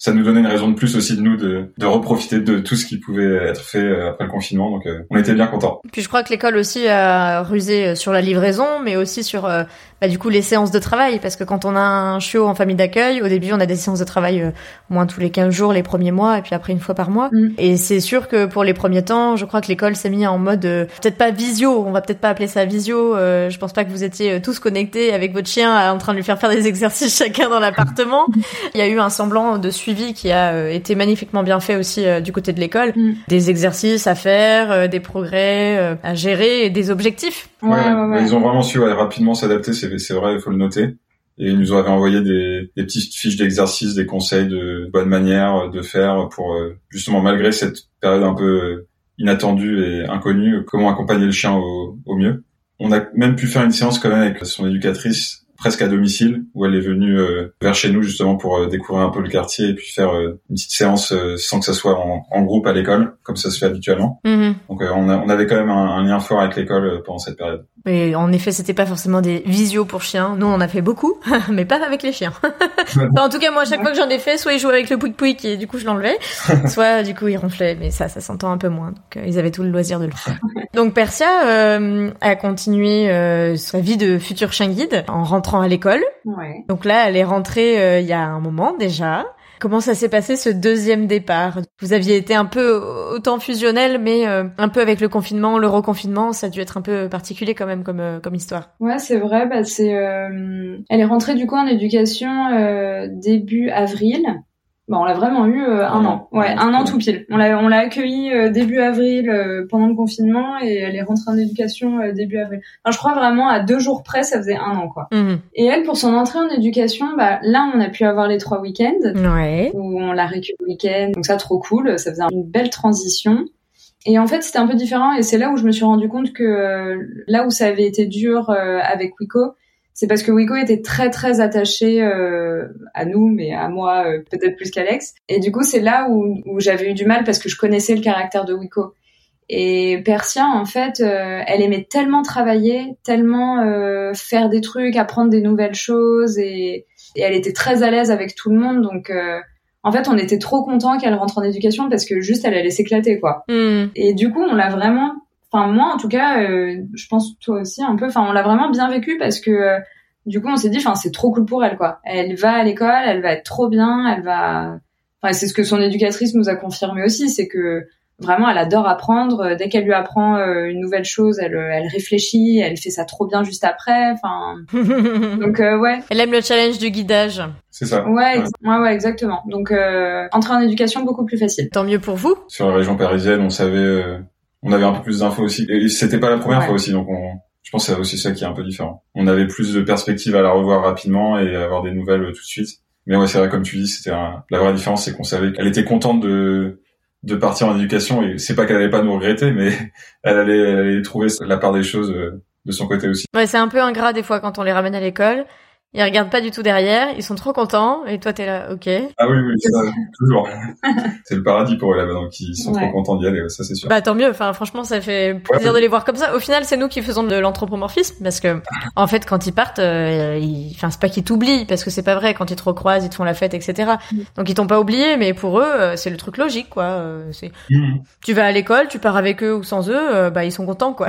Speaker 3: ça nous donnait une raison de plus aussi de nous de, de reprofiter de tout ce qui pouvait être fait euh, après le confinement. Donc euh, on était bien contents.
Speaker 1: Puis je crois que l'école aussi a rusé euh, sur la livraison, mais aussi sur bah, du coup les séances de travail, parce que quand on a un chiot en famille d'accueil, au début on a des séances de travail au moins tous les 15 jours les premiers mois, et puis après une fois par mois. Mm. Et c'est sûr que pour les premiers temps, je crois que l'école s'est mis en mode peut-être pas visio, on va peut-être pas appeler ça visio. je pense pas que vous étiez tous connectés avec votre chien en train de lui faire faire des exercices chacun dans l'appartement. Il y a eu un semblant de suivi qui a euh, été magnifiquement bien fait aussi euh, du côté de l'école. Mm. Des exercices à faire, euh, des progrès à gérer et des objectifs.
Speaker 3: Ouais, ouais, Ils ont vraiment su rapidement s'adapter, c'est vrai, il faut le noter. Et ils nous avaient envoyé des, des petites fiches d'exercices, des conseils de bonne manière de faire pour justement malgré cette période un peu inattendue et inconnue, comment accompagner le chien au, au mieux. On a même pu faire une séance quand même avec son éducatrice presque à domicile où elle est venue euh, vers chez nous justement pour euh, découvrir un peu le quartier et puis faire euh, une petite séance sans que ça soit en, en groupe à l'école comme ça se fait habituellement. Mm-hmm. Donc on, a, on, avait quand même un, un lien fort avec l'école pendant cette période.
Speaker 1: Et en effet, c'était pas forcément des visios pour chiens. Nous, on en a fait beaucoup, mais pas avec les chiens. en tout cas, moi, à chaque fois que j'en ai fait, soit ils jouaient avec le pouic pouic et du coup je l'enlevais, soit du coup ils ronflaient, mais ça, ça s'entend un peu moins. Donc ils avaient tout le loisir de le faire. Donc Persia euh, a continué euh, sa vie de futur chien guide en rentrant à l'école.
Speaker 2: Ouais.
Speaker 1: Donc là, elle est rentrée euh, il y a un moment déjà. Comment ça s'est passé ce deuxième départ? Vous aviez été un peu autant fusionnel, mais euh, un peu avec le confinement, le reconfinement, ça a dû être un peu particulier quand même comme euh, comme histoire.
Speaker 2: Ouais, c'est vrai. Bah, c'est, elle est rentrée du coup en éducation début avril. Bon, on l'a vraiment eu euh, un an. Ouais, un an tout pile. On l'a, on l'a accueillie euh, début avril euh, pendant le confinement et elle est rentrée en éducation début avril. Enfin, je crois vraiment à deux jours près, ça faisait un an quoi. Mhm. Et elle, pour son entrée en éducation, bah là, on a pu avoir les trois week-ends
Speaker 1: ouais.
Speaker 2: où on l'a récupéré le week-end. Donc ça, trop cool. Ça faisait une belle transition. Et en fait, c'était un peu différent et c'est là où je me suis rendu compte que là où ça avait été dur avec Wiko, c'est parce que Wiko était très très attaché euh, à nous, mais à moi euh, peut-être plus qu'Alex. Et du coup, c'est là où, où j'avais eu du mal parce que je connaissais le caractère de Wiko. Et Persia, en fait, euh, elle aimait tellement travailler, tellement faire des trucs, apprendre des nouvelles choses, et, et elle était très à l'aise avec tout le monde. Donc, en fait, on était trop content qu'elle rentre en éducation parce que juste elle allait s'éclater, quoi.
Speaker 1: Hmm.
Speaker 2: Et du coup, on l'a vraiment enfin moi en tout cas euh, je pense toi aussi un peu enfin on l'a vraiment bien vécu parce que euh, du coup on s'est dit enfin c'est trop cool pour elle quoi elle va à l'école elle va être trop bien elle va enfin c'est ce que son éducatrice nous a confirmé aussi c'est que vraiment, elle adore apprendre. Dès qu'elle lui apprend une nouvelle chose, elle, elle réfléchit, elle fait ça trop bien juste après. Enfin, donc ouais.
Speaker 1: Elle aime le challenge du guidage.
Speaker 3: C'est ça.
Speaker 2: Ouais, ouais, ouais, exactement. Donc entrer en éducation beaucoup plus facile.
Speaker 1: Tant mieux pour vous.
Speaker 3: Sur la région parisienne, on savait, on avait un peu plus d'infos aussi. Et c'était pas la première fois aussi, donc on, je pense que c'est aussi ça qui est un peu différent. On avait plus de perspectives à la revoir rapidement et avoir des nouvelles tout de suite. Mais ouais, c'est vrai, comme tu dis, c'était la vraie différence, c'est qu'on savait qu'elle était contente de de partir en éducation et c'est pas qu'elle allait pas nous regretter, mais elle allait, elle allait trouver la part des choses euh, de son côté aussi.
Speaker 1: Ouais, c'est un peu ingrat des fois quand on les ramène à l'école ils regardent pas du tout derrière, ils sont trop contents, et toi t'es là, ok.
Speaker 3: Ah oui, oui, ça, toujours. c'est le paradis pour eux là-bas, donc ils sont trop contents d'y aller, ça c'est sûr.
Speaker 1: Bah tant mieux, enfin franchement ça fait plaisir de les voir comme ça. Au final c'est nous qui faisons de l'anthropomorphisme, parce que en fait quand ils partent, euh, ils... enfin c'est pas qu'ils t'oublient, parce que c'est pas vrai, quand ils te recroisent, ils te font la fête, etc. Mm. Donc ils t'ont pas oublié, mais pour eux euh, c'est le truc logique, quoi. Euh, c'est... Mm. Tu vas à l'école, tu pars avec eux ou sans eux, bah ils sont contents, quoi.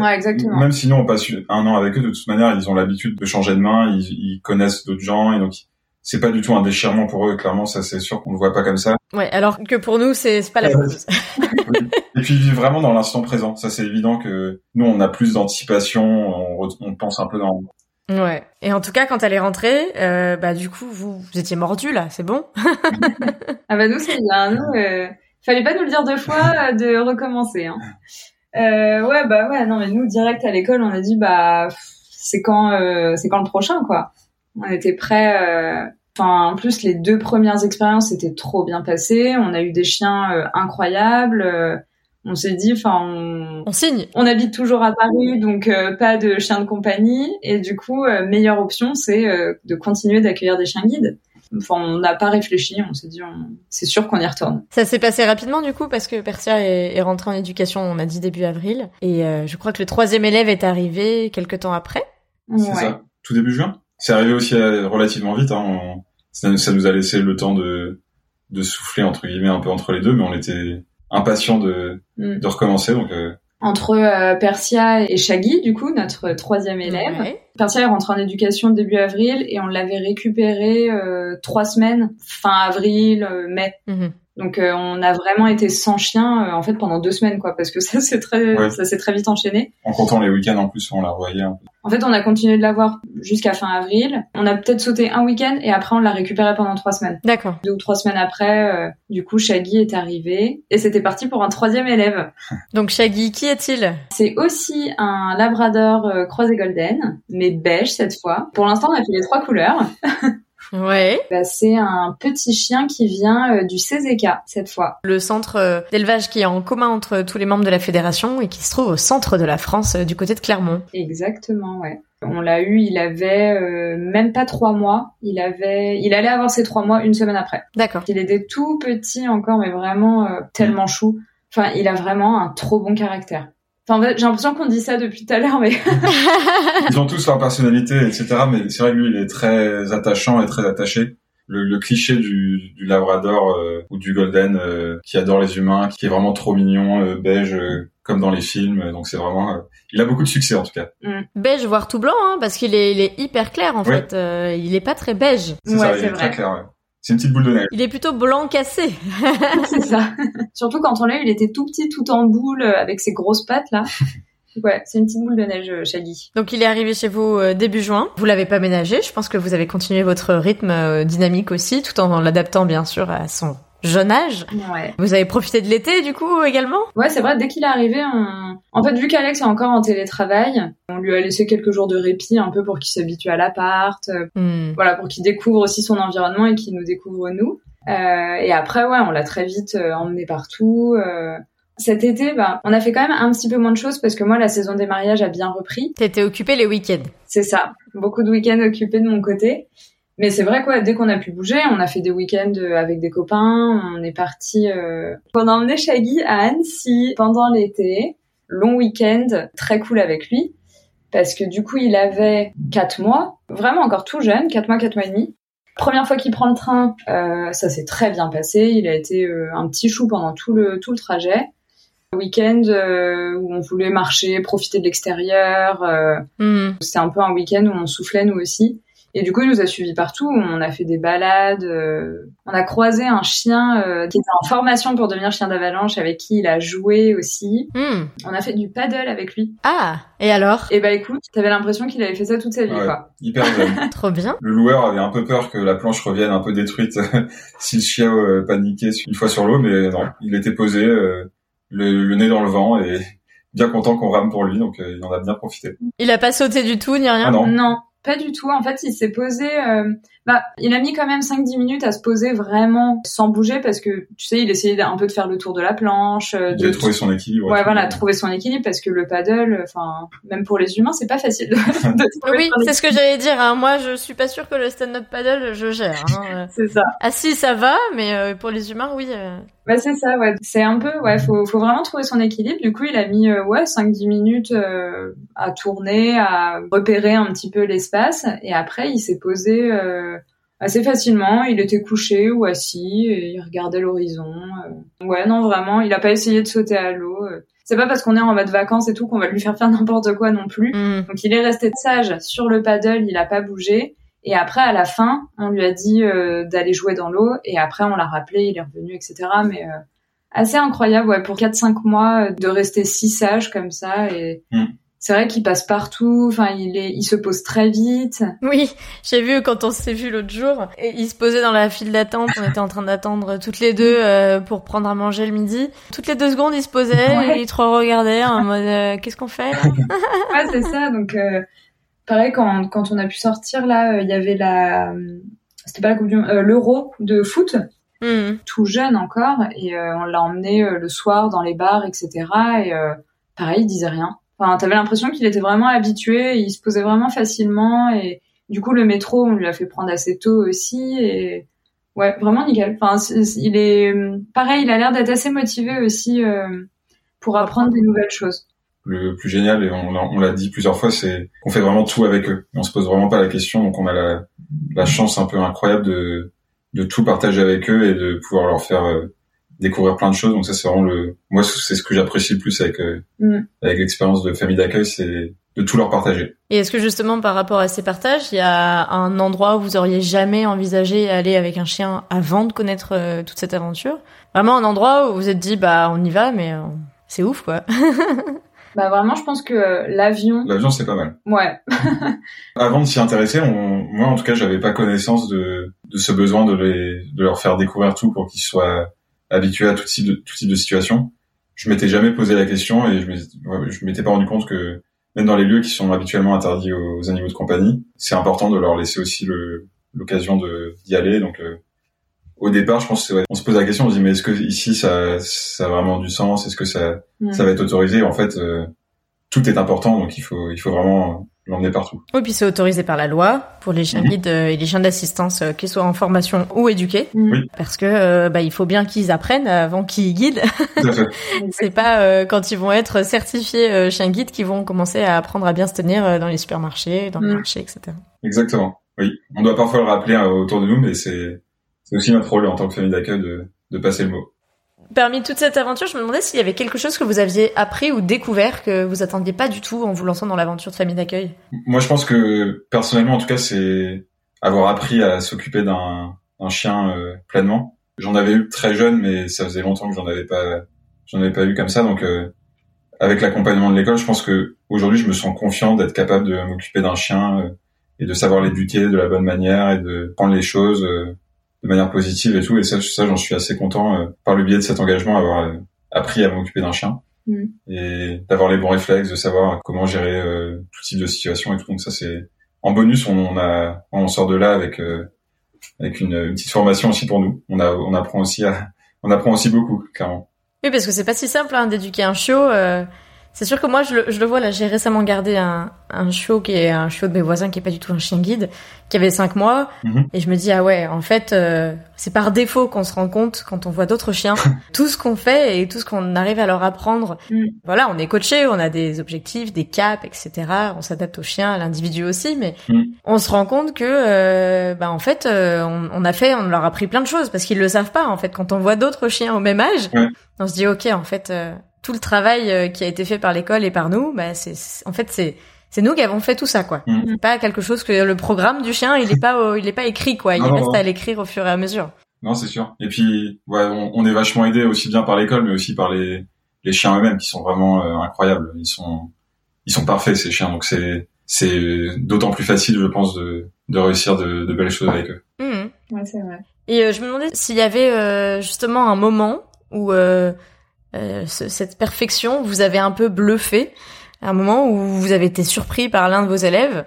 Speaker 2: ouais, exactement.
Speaker 3: Même sinon on passe un an avec eux, de toute manière ils ont l'habitude de changer de main, ils, ils connaissent d'autres gens et donc c'est pas du tout un déchirement pour eux, clairement, ça c'est sûr qu'on le voit pas comme ça.
Speaker 1: Ouais, alors que pour nous c'est pas la même chose.
Speaker 3: et puis vivre vraiment dans l'instant présent, ça c'est évident que nous on a plus d'anticipation, on, on, pense un peu dans.
Speaker 1: Ouais. Et en tout cas, quand elle est rentrée, euh, bah du coup vous, vous étiez mordu là, c'est bon?
Speaker 2: ah bah nous c'est bien, nous euh, fallait pas nous le dire deux fois euh, de recommencer. Hein. Euh, ouais bah ouais non mais nous direct à l'école on a dit bah c'est quand euh, c'est quand le prochain quoi. On était prêts. Euh, enfin, en plus, les deux premières expériences étaient trop bien passées. On a eu des chiens euh, incroyables. on s'est dit, enfin, on...
Speaker 1: on, signe.
Speaker 2: On habite toujours à Paris, donc pas de chiens de compagnie. Et du coup, meilleure option, c'est de continuer d'accueillir des chiens guides. Enfin, on n'a pas réfléchi, on s'est dit, c'est sûr qu'on y retourne.
Speaker 1: Ça s'est passé rapidement du coup parce que Persia est, est rentrée en éducation, on a dit début avril, et je crois que le troisième élève est arrivé quelques temps après.
Speaker 3: C'est ça, tout début juin. C'est arrivé aussi euh, relativement vite. Hein. Ça, nous a laissé le temps de, de souffler entre guillemets un peu entre les deux, mais on était impatient de, mm. de recommencer. Donc euh...
Speaker 2: entre euh, Persia et Shaggy, du coup, notre troisième élève. Persia est rentrée en éducation début avril et on l'avait récupéré euh, trois semaines, fin avril, mai. Mm-hmm. Donc euh, on a vraiment été sans chien euh, en fait pendant deux semaines quoi parce que ça s'est très ça s'est très vite enchaîné.
Speaker 3: En comptant les week-ends en plus on la revoyait un peu.
Speaker 2: En fait on a continué de l'avoir jusqu'à fin avril. On a peut-être sauté un week-end et après on l'a récupéré pendant trois semaines.
Speaker 1: D'accord.
Speaker 2: Deux ou trois semaines après euh, du coup Shaggy est arrivé et c'était parti pour un troisième élève.
Speaker 1: Donc Shaggy qui est-il?
Speaker 2: C'est aussi un Labrador croisé golden mais beige cette fois. Pour l'instant on a fait les trois couleurs.
Speaker 1: Ouais.
Speaker 2: Bah, c'est un petit chien qui vient euh, du CZK cette fois.
Speaker 1: Le centre euh, d'élevage qui est en commun entre tous les membres de la fédération et qui se trouve au centre de la France, euh, du côté de Clermont.
Speaker 2: Exactement, ouais. On l'a eu, il avait même pas trois mois. Il avait, il allait avoir ses trois mois une semaine après.
Speaker 1: D'accord.
Speaker 2: Il était tout petit encore, mais vraiment tellement chou. Enfin, il a vraiment un trop bon caractère. Enfin, j'ai l'impression qu'on dit ça depuis tout à l'heure, mais
Speaker 3: ils ont tous leur personnalité, etc. Mais c'est vrai que lui, il est très attachant et très attaché. Le, le cliché du, du Labrador euh, ou du Golden euh, qui adore les humains, qui est vraiment trop mignon, euh, beige, comme dans les films. Donc c'est vraiment, il a beaucoup de succès en tout cas.
Speaker 1: Mm. Beige, voire tout blanc, hein, parce qu'il est, il est hyper clair en fait. il est pas très beige.
Speaker 3: C'est ça, il est très clair. Ouais. C'est une petite boule de neige.
Speaker 1: Il est plutôt blanc cassé.
Speaker 2: c'est ça. Surtout quand on l'a eu, il était tout petit, tout en boule, euh, avec ses grosses pattes là. Ouais, c'est une petite boule de neige, euh, Shaggy.
Speaker 1: Donc il est arrivé chez vous euh, début juin. Vous l'avez pas ménagé. Je pense que vous avez continué votre rythme dynamique aussi, tout en l'adaptant bien sûr à son jeune âge.
Speaker 2: Ouais.
Speaker 1: Vous avez profité de l'été du coup également?
Speaker 2: Ouais, c'est vrai. Dès qu'il est arrivé, on... en fait, vu qu'Alex est encore en télétravail, on lui a laissé quelques jours de répit, un peu pour qu'il s'habitue à l'appart, euh, hmm. voilà, pour qu'il découvre aussi son environnement et qu'il nous découvre nous. Euh, et après, ouais, on l'a très vite euh, emmené partout. Euh. Cet été, bah, on a fait quand même un petit peu moins de choses parce que moi, la saison des mariages a bien repris.
Speaker 1: T'étais occupée les week-ends.
Speaker 2: C'est ça. Beaucoup de week-ends occupés de mon côté. Mais c'est vrai quoi, dès qu'on a pu bouger, on a fait des week-ends euh, avec des copains, on est parti. Euh... On a emmené Shaggy à Annecy pendant l'été, long week-end, très cool avec lui, parce que du coup il avait quatre mois, vraiment encore tout jeune, quatre mois, quatre mois et demi. Première fois qu'il prend le train, euh, ça s'est très bien passé. Il a été euh, un petit chou pendant tout le tout le trajet. Week-end euh, où on voulait marcher, profiter de l'extérieur. Mmh. C'était un peu un week-end où on soufflait nous aussi. Et du coup, il nous a suivis partout. On a fait des balades. euh, on a croisé un chien euh, qui était en formation pour devenir chien d'avalanche, avec qui il a joué aussi.
Speaker 1: Hmm.
Speaker 2: On a fait du paddle avec lui.
Speaker 1: Ah, et alors?
Speaker 2: Et bah écoute, t'avais l'impression qu'il avait fait ça toute sa vie,
Speaker 3: Ouais.
Speaker 2: quoi.
Speaker 3: Hyper zen.
Speaker 1: Trop bien.
Speaker 3: Le loueur avait un peu peur que la planche revienne un peu détruite si le chien euh, paniquait une fois sur l'eau, mais non, il était posé, euh, le, le nez dans le vent et bien content qu'on rame pour lui, donc euh, il en a bien profité.
Speaker 1: Il a pas sauté du tout, ni rien?
Speaker 3: Ah non.
Speaker 2: Non, pas du tout. En fait, il s'est posé. Bah, il a mis quand même 5-10 minutes à se poser vraiment sans bouger parce que tu sais, il essayait un peu de faire le tour de la planche, euh,
Speaker 3: Il a
Speaker 2: de
Speaker 3: trouvé son équilibre.
Speaker 2: Ouais, voilà, trouver son équilibre parce que le paddle, enfin, même pour les humains, c'est pas facile de, de trouver
Speaker 1: Oui, c'est ce que j'allais dire. Hein. Moi, je suis pas sûre que le stand-up paddle, je gère. Hein. Euh,
Speaker 2: C'est ça.
Speaker 1: Assis, ça va, mais euh, pour les humains, oui. euh.
Speaker 2: Bah, c'est ça, ouais. C'est un peu, ouais, faut, faut vraiment trouver son équilibre. Du coup, il a mis, euh, ouais, 5-10 minutes euh, à tourner, à repérer un petit peu l'espace. Et après, il s'est posé euh, assez facilement. Il était couché ou assis et il regardait l'horizon. euh. Ouais, non, vraiment, il a pas essayé de sauter à l'eau. euh. C'est pas parce qu'on est en mode vacances et tout qu'on va lui faire faire n'importe quoi non plus.
Speaker 1: Hmm.
Speaker 2: Donc il est resté sage sur le paddle, il a pas bougé. Et après, à la fin, on lui a dit euh, d'aller jouer dans l'eau. Et après, on l'a rappelé, il est revenu, etc. Mais euh, assez incroyable, ouais, pour 4-5 mois, de rester si sage comme ça. Et
Speaker 3: Mm.
Speaker 2: C'est vrai qu'il passe partout. Enfin, il est, il se pose très vite.
Speaker 1: Oui, j'ai vu quand on s'est vu l'autre jour, et il se posait dans la file d'attente. On était en train d'attendre toutes les deux euh, pour prendre à manger le midi. Toutes les deux secondes, il se posait,
Speaker 2: Ouais.
Speaker 1: il te regardait en mode euh, qu'est-ce qu'on fait
Speaker 2: Ouais, c'est ça. Donc, euh, pareil, quand, quand on a pu sortir, là, euh, il y avait la... euh, C'était pas la Coupe du euh, l'Euro de foot.
Speaker 1: Hmm.
Speaker 2: tout jeune encore et euh, on l'a emmené euh, le soir dans les bars etc et euh, pareil il disait rien enfin t'avais l'impression qu'il était vraiment habitué il se posait vraiment facilement et du coup le métro on lui a fait prendre assez tôt aussi et ouais vraiment nickel enfin il est pareil il a l'air d'être assez motivé aussi euh, pour apprendre des nouvelles choses
Speaker 3: Le plus génial, et on, l'a- dit plusieurs fois, c'est qu'on fait vraiment tout avec eux. On se pose vraiment pas la question, donc on a la, chance un peu incroyable de, de tout partager avec eux et de pouvoir leur faire euh, découvrir plein de choses. Donc ça, c'est vraiment le, moi, c'est ce que j'apprécie le plus avec euh,
Speaker 2: Mm.
Speaker 3: avec l'expérience de famille d'accueil, c'est de tout leur partager.
Speaker 1: Et est-ce que justement par rapport à ces partages, il y a un endroit où vous auriez jamais envisagé aller avec un chien avant de connaître euh, toute cette aventure? Vraiment un endroit où vous vous êtes dit bah on y va, mais euh, c'est ouf quoi.
Speaker 2: bah vraiment je pense que euh, l'avion
Speaker 3: L'avion, c'est pas mal.
Speaker 2: ouais
Speaker 3: Avant de s'y intéresser, on, moi en tout cas, j'avais pas connaissance de, de ce besoin de, les, de leur faire découvrir tout pour qu'ils soient habitués à tout type de, tout type de situation. Je m'étais jamais posé la question et je m'étais- ouais, je m'étais pas rendu compte que même dans les lieux qui sont habituellement interdits aux, animaux de compagnie, c'est important de leur laisser aussi le- l'occasion de d'y aller. Donc euh, au départ, je pense que ouais, on se pose la question, on se dit mais est-ce que ici ça, ça a vraiment du sens? Est-ce que ça, ça va être autorisé? En fait, euh, tout est important, donc il faut il faut vraiment l'emmener partout.
Speaker 1: Oui, puis c'est autorisé par la loi pour les chiens
Speaker 3: Mhm.
Speaker 1: guides euh, et les chiens d'assistance, euh, qu'ils soient en formation ou éduqués,
Speaker 2: Mm.
Speaker 3: Oui.
Speaker 1: parce que euh, bah, il faut bien qu'ils apprennent avant qu'ils guident.
Speaker 3: Tout à fait.
Speaker 1: c'est pas euh, quand ils vont être certifiés euh, chiens guides qu'ils vont commencer à apprendre à bien se tenir euh, dans les supermarchés, dans les
Speaker 2: Mm.
Speaker 1: marchés, etc.
Speaker 3: Exactement. Oui, on doit parfois le rappeler euh, autour de nous, mais c'est c'est aussi notre rôle en tant que famille d'accueil de, de passer le mot.
Speaker 1: Parmi toute cette aventure, je me demandais s'il y avait quelque chose que vous aviez appris ou découvert que vous attendiez pas du tout en vous lançant dans l'aventure de famille d'accueil.
Speaker 3: Moi, je pense que personnellement, en tout cas, c'est avoir appris à s'occuper d'un chien euh, pleinement. J'en avais eu très jeune, mais ça faisait longtemps que j'en avais pas j'en avais pas eu comme ça. Donc, euh, avec l'accompagnement de l'école, je pense que aujourd'hui, je me sens confiant d'être capable de m'occuper d'un chien euh, et de savoir l'éduquer de la bonne manière et de prendre les choses euh, de manière positive et tout. Et ça, ça j'en suis assez content euh, par le biais de cet engagement, avoir euh, appris à m'occuper d'un chien
Speaker 2: Mm.
Speaker 3: et d'avoir les bons réflexes, de savoir comment gérer euh, tout type de situation et tout. Donc ça, c'est en bonus, on, on a, on sort de là avec euh, avec une, une petite formation aussi pour nous. On a, on apprend aussi à, on apprend aussi beaucoup, clairement.
Speaker 1: Oui, parce que c'est pas si simple hein, d'éduquer un chiot. C'est sûr que moi, je le, je le vois là. J'ai récemment gardé un, un chiot qui est un chiot de mes voisins, qui est pas du tout un chien guide, qui avait cinq mois,
Speaker 3: Mhm.
Speaker 1: et je me dis ah ouais, en fait, euh, c'est par défaut qu'on se rend compte quand on voit d'autres chiens, tout ce qu'on fait et tout ce qu'on arrive à leur apprendre.
Speaker 2: Mm.
Speaker 1: Voilà, on est coaché, on a des objectifs, des caps, etc. On s'adapte au chien, à l'individu aussi, mais
Speaker 3: Mm.
Speaker 1: on se rend compte que, euh, bah en fait, euh, on, on a fait, on leur a appris plein de choses parce qu'ils le savent pas. En fait, quand on voit d'autres chiens au même âge, on se dit ok, en fait, euh, tout le travail euh, qui a été fait par l'école et par nous, bah c'est, c'est- en fait, c'est c'est nous qui avons fait tout ça, quoi.
Speaker 3: Mm.
Speaker 1: C'est pas quelque chose que le programme du chien, il est pas, au- il est pas écrit, quoi. Il
Speaker 3: Non,
Speaker 1: reste
Speaker 3: non.
Speaker 1: à l'écrire au fur et à mesure.
Speaker 3: Non, c'est sûr. Et puis, ouais, on, on est vachement aidé aussi bien par l'école, mais aussi par les, les chiens eux-mêmes qui sont vraiment euh, incroyables. Ils sont, ils sont parfaits ces chiens. Donc c'est, c'est d'autant plus facile, je pense, de, de réussir de, de belles choses avec eux.
Speaker 1: Mhm.
Speaker 2: Ouais, c'est vrai.
Speaker 1: Et euh, je me demandais s'il y avait euh, justement un moment où ce- cette perfection vous avez un peu bluffé, un moment où vous avez été surpris par l'un de vos élèves,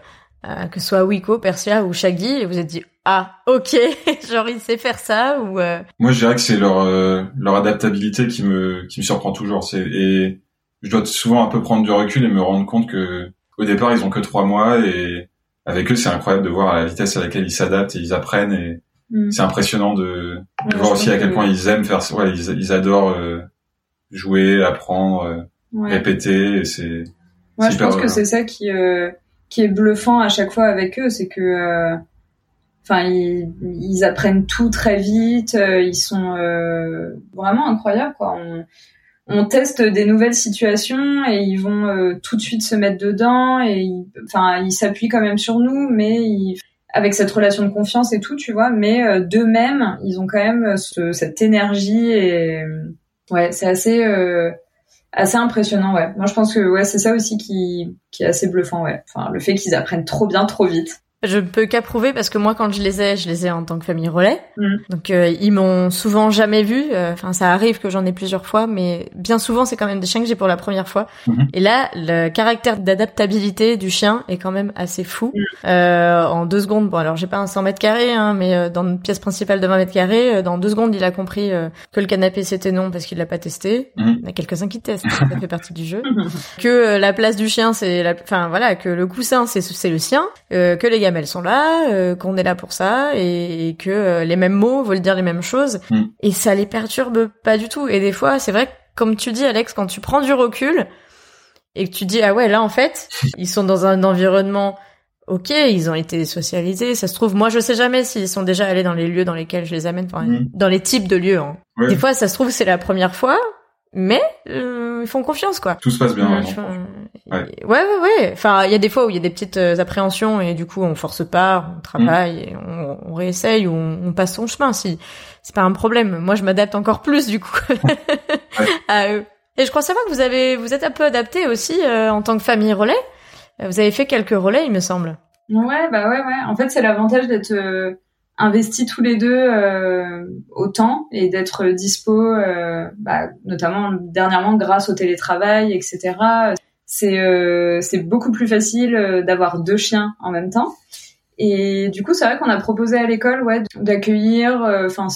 Speaker 1: euh, que ce soit Wiko, Persia ou Shaggy, et vous vous êtes dit ah ok, genre il sait faire ça ou euh,
Speaker 3: Moi, je dirais que c'est leur, euh, leur adaptabilité qui me, qui me surprend toujours. C'est, et je dois souvent un peu prendre du recul et me rendre compte que, au départ, ils ont que trois mois et avec eux, c'est incroyable de voir la vitesse à laquelle ils s'adaptent et ils apprennent et
Speaker 2: Mm.
Speaker 3: c'est impressionnant de, de
Speaker 2: Ouais,
Speaker 3: voir aussi à quel
Speaker 2: que-
Speaker 3: point ils aiment faire ça. Ouais, ils, ils adorent euh, jouer, apprendre, euh,
Speaker 2: Ouais.
Speaker 3: répéter. C'est,
Speaker 2: Ouais,
Speaker 3: c'est
Speaker 2: je pense que
Speaker 3: euh,
Speaker 2: c'est ça qui euh, qui est bluffant à chaque fois avec eux, c'est que euh, enfin ils, ils apprennent tout très vite, ils sont euh, vraiment incroyables quoi. On, on teste des nouvelles situations et ils vont euh, tout de suite se mettre dedans et ils- enfin ils s'appuient quand même sur nous, mais ils, avec cette relation de confiance et tout, tu vois, mais euh, d'eux-mêmes, ils ont quand même ce- cette énergie et ouais, c'est assez euh, assez impressionnant, ouais. Moi, je pense que ouais, c'est ça aussi qui qui est assez bluffant, ouais. Enfin, le fait qu'ils apprennent trop bien, trop vite.
Speaker 1: Je ne peux qu'approuver parce que moi quand je les ai, je les ai en tant que famille relais.
Speaker 2: Mm.
Speaker 1: Donc euh, ils m'ont souvent jamais vu. euh, Enfin ça arrive que j'en ai plusieurs fois, mais bien souvent c'est quand même des chiens que j'ai pour la première fois.
Speaker 3: Mhm.
Speaker 1: Et là le caractère d'adaptabilité du chien est quand même assez fou.
Speaker 2: Mm.
Speaker 1: Euh, en deux secondes, bon alors j'ai pas un 100 mètres carrés, hein, mais euh, dans une pièce principale de 20 mètres carrés, dans deux secondes il a compris que le canapé c'était non parce qu'il l'a pas testé.
Speaker 3: Mhm.
Speaker 1: Il y en a quelques-uns qui testent, ça fait partie du jeu que la place du chien c'est la enfin voilà que le coussin c'est c'est le sien euh, que les gamelles sont là euh, qu'on est là pour ça et, et que euh, les mêmes mots veulent dire les mêmes choses
Speaker 3: Mm.
Speaker 1: et ça les perturbe pas du tout et des fois c'est vrai que, comme tu dis Alex quand tu prends du recul et que tu dis ah ouais là en fait ils sont dans un environnement Ok, ils ont été socialisés. Ça se trouve, moi, je sais jamais s'ils sont déjà allés dans les lieux dans lesquels je les amène, enfin,
Speaker 3: Mm.
Speaker 1: dans les types de lieux. hein.
Speaker 3: Ouais.
Speaker 1: Des fois, ça se trouve, c'est la première fois, mais euh, ils font confiance, quoi.
Speaker 3: Tout se passe bien.
Speaker 1: Ouais,
Speaker 3: Ouais.
Speaker 1: ouais, ouais, ouais. Enfin, il y a des fois où il y a des petites euh, appréhensions et du coup, on force pas, on travaille, et on, on réessaye ou on, on passe son chemin. Si c'est pas un problème. Moi, je m'adapte encore plus du coup à eux. Et je crois savoir que vous avez, vous êtes un peu adapté aussi euh, en tant que famille relais. Euh, Vous avez fait quelques relais, il me semble.
Speaker 2: Ouais, bah ouais, ouais. En fait, c'est l'avantage d'être euh, investis tous les deux euh, autant et d'être dispo, euh, bah, notamment dernièrement grâce au télétravail, etc. C'est euh, c'est beaucoup plus facile euh, d'avoir deux chiens en même temps. Et du coup, c'est vrai qu'on a proposé à l'école, ouais, d'accueillir, euh, enfin,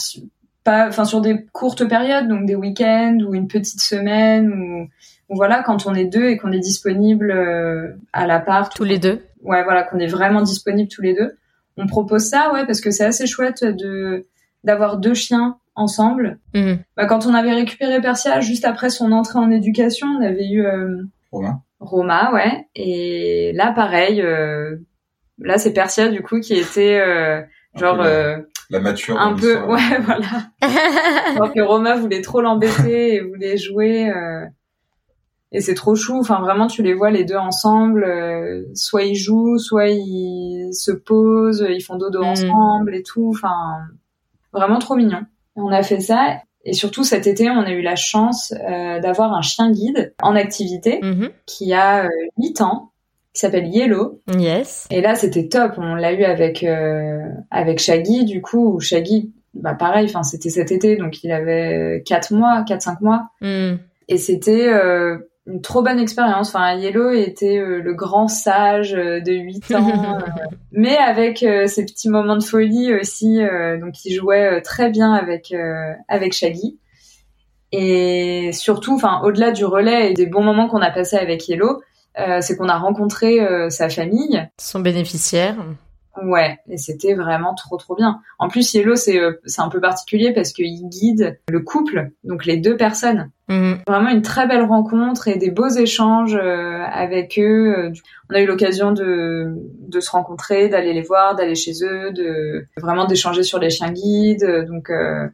Speaker 2: pas, enfin, sur des courtes périodes, donc des week-ends ou une petite semaine ou, ou voilà, quand on est deux et qu'on est disponible euh, à l'appart
Speaker 1: Tous les deux.
Speaker 2: ouais voilà qu'on est vraiment disponibles tous les deux on propose ça ouais parce que c'est assez chouette de d'avoir deux chiens ensemble
Speaker 1: Mhm.
Speaker 2: bah, quand on avait récupéré Persia juste après son entrée en éducation on avait eu euh,
Speaker 3: Romain.
Speaker 2: Roma ouais et là pareil euh, là c'est Persia du coup qui était euh, genre
Speaker 3: la-
Speaker 2: euh,
Speaker 3: La mature.
Speaker 2: un peu ouais voilà alors que Roma voulait trop l'embêter et voulait jouer euh, et c'est trop chou enfin vraiment tu les vois les deux ensemble euh, soit ils jouent soit ils se posent ils font dodo
Speaker 1: Mhm.
Speaker 2: ensemble et tout enfin vraiment trop mignon on a fait ça et surtout cet été on a eu la chance euh, d'avoir un chien guide en activité
Speaker 1: Mhm.
Speaker 2: qui a euh, 8 ans qui s'appelle Yellow
Speaker 1: Yes.
Speaker 2: et là, c'était top. On l'a eu avec euh, avec Shaggy, du coup. où Shaggy, bah pareil. Enfin, c'était cet été, donc il avait 4 mois, 4-5 mois,
Speaker 1: Mhm.
Speaker 2: et c'était euh, une trop bonne expérience. Enfin, Yellow était euh, le grand sage euh, de 8 ans, euh, mais avec ses petits moments de folie aussi. donc, il jouait très bien avec avec Shaggy. Et surtout, enfin, au-delà du relais et des bons moments qu'on a passés avec Yellow, c'est qu'on a rencontré sa famille.
Speaker 1: Son bénéficiaire.
Speaker 2: Ouais, et c'était vraiment trop trop bien. En plus, Yellow, c'est euh, c'est un peu particulier parce qu'il guide le couple, donc les deux personnes.
Speaker 1: Mhm.
Speaker 2: Vraiment une très belle rencontre et des beaux échanges euh, avec eux. Euh, On a eu l'occasion de, de se rencontrer, d'aller les voir, d'aller chez eux, de vraiment d'échanger sur les chiens guides. Donc, euh,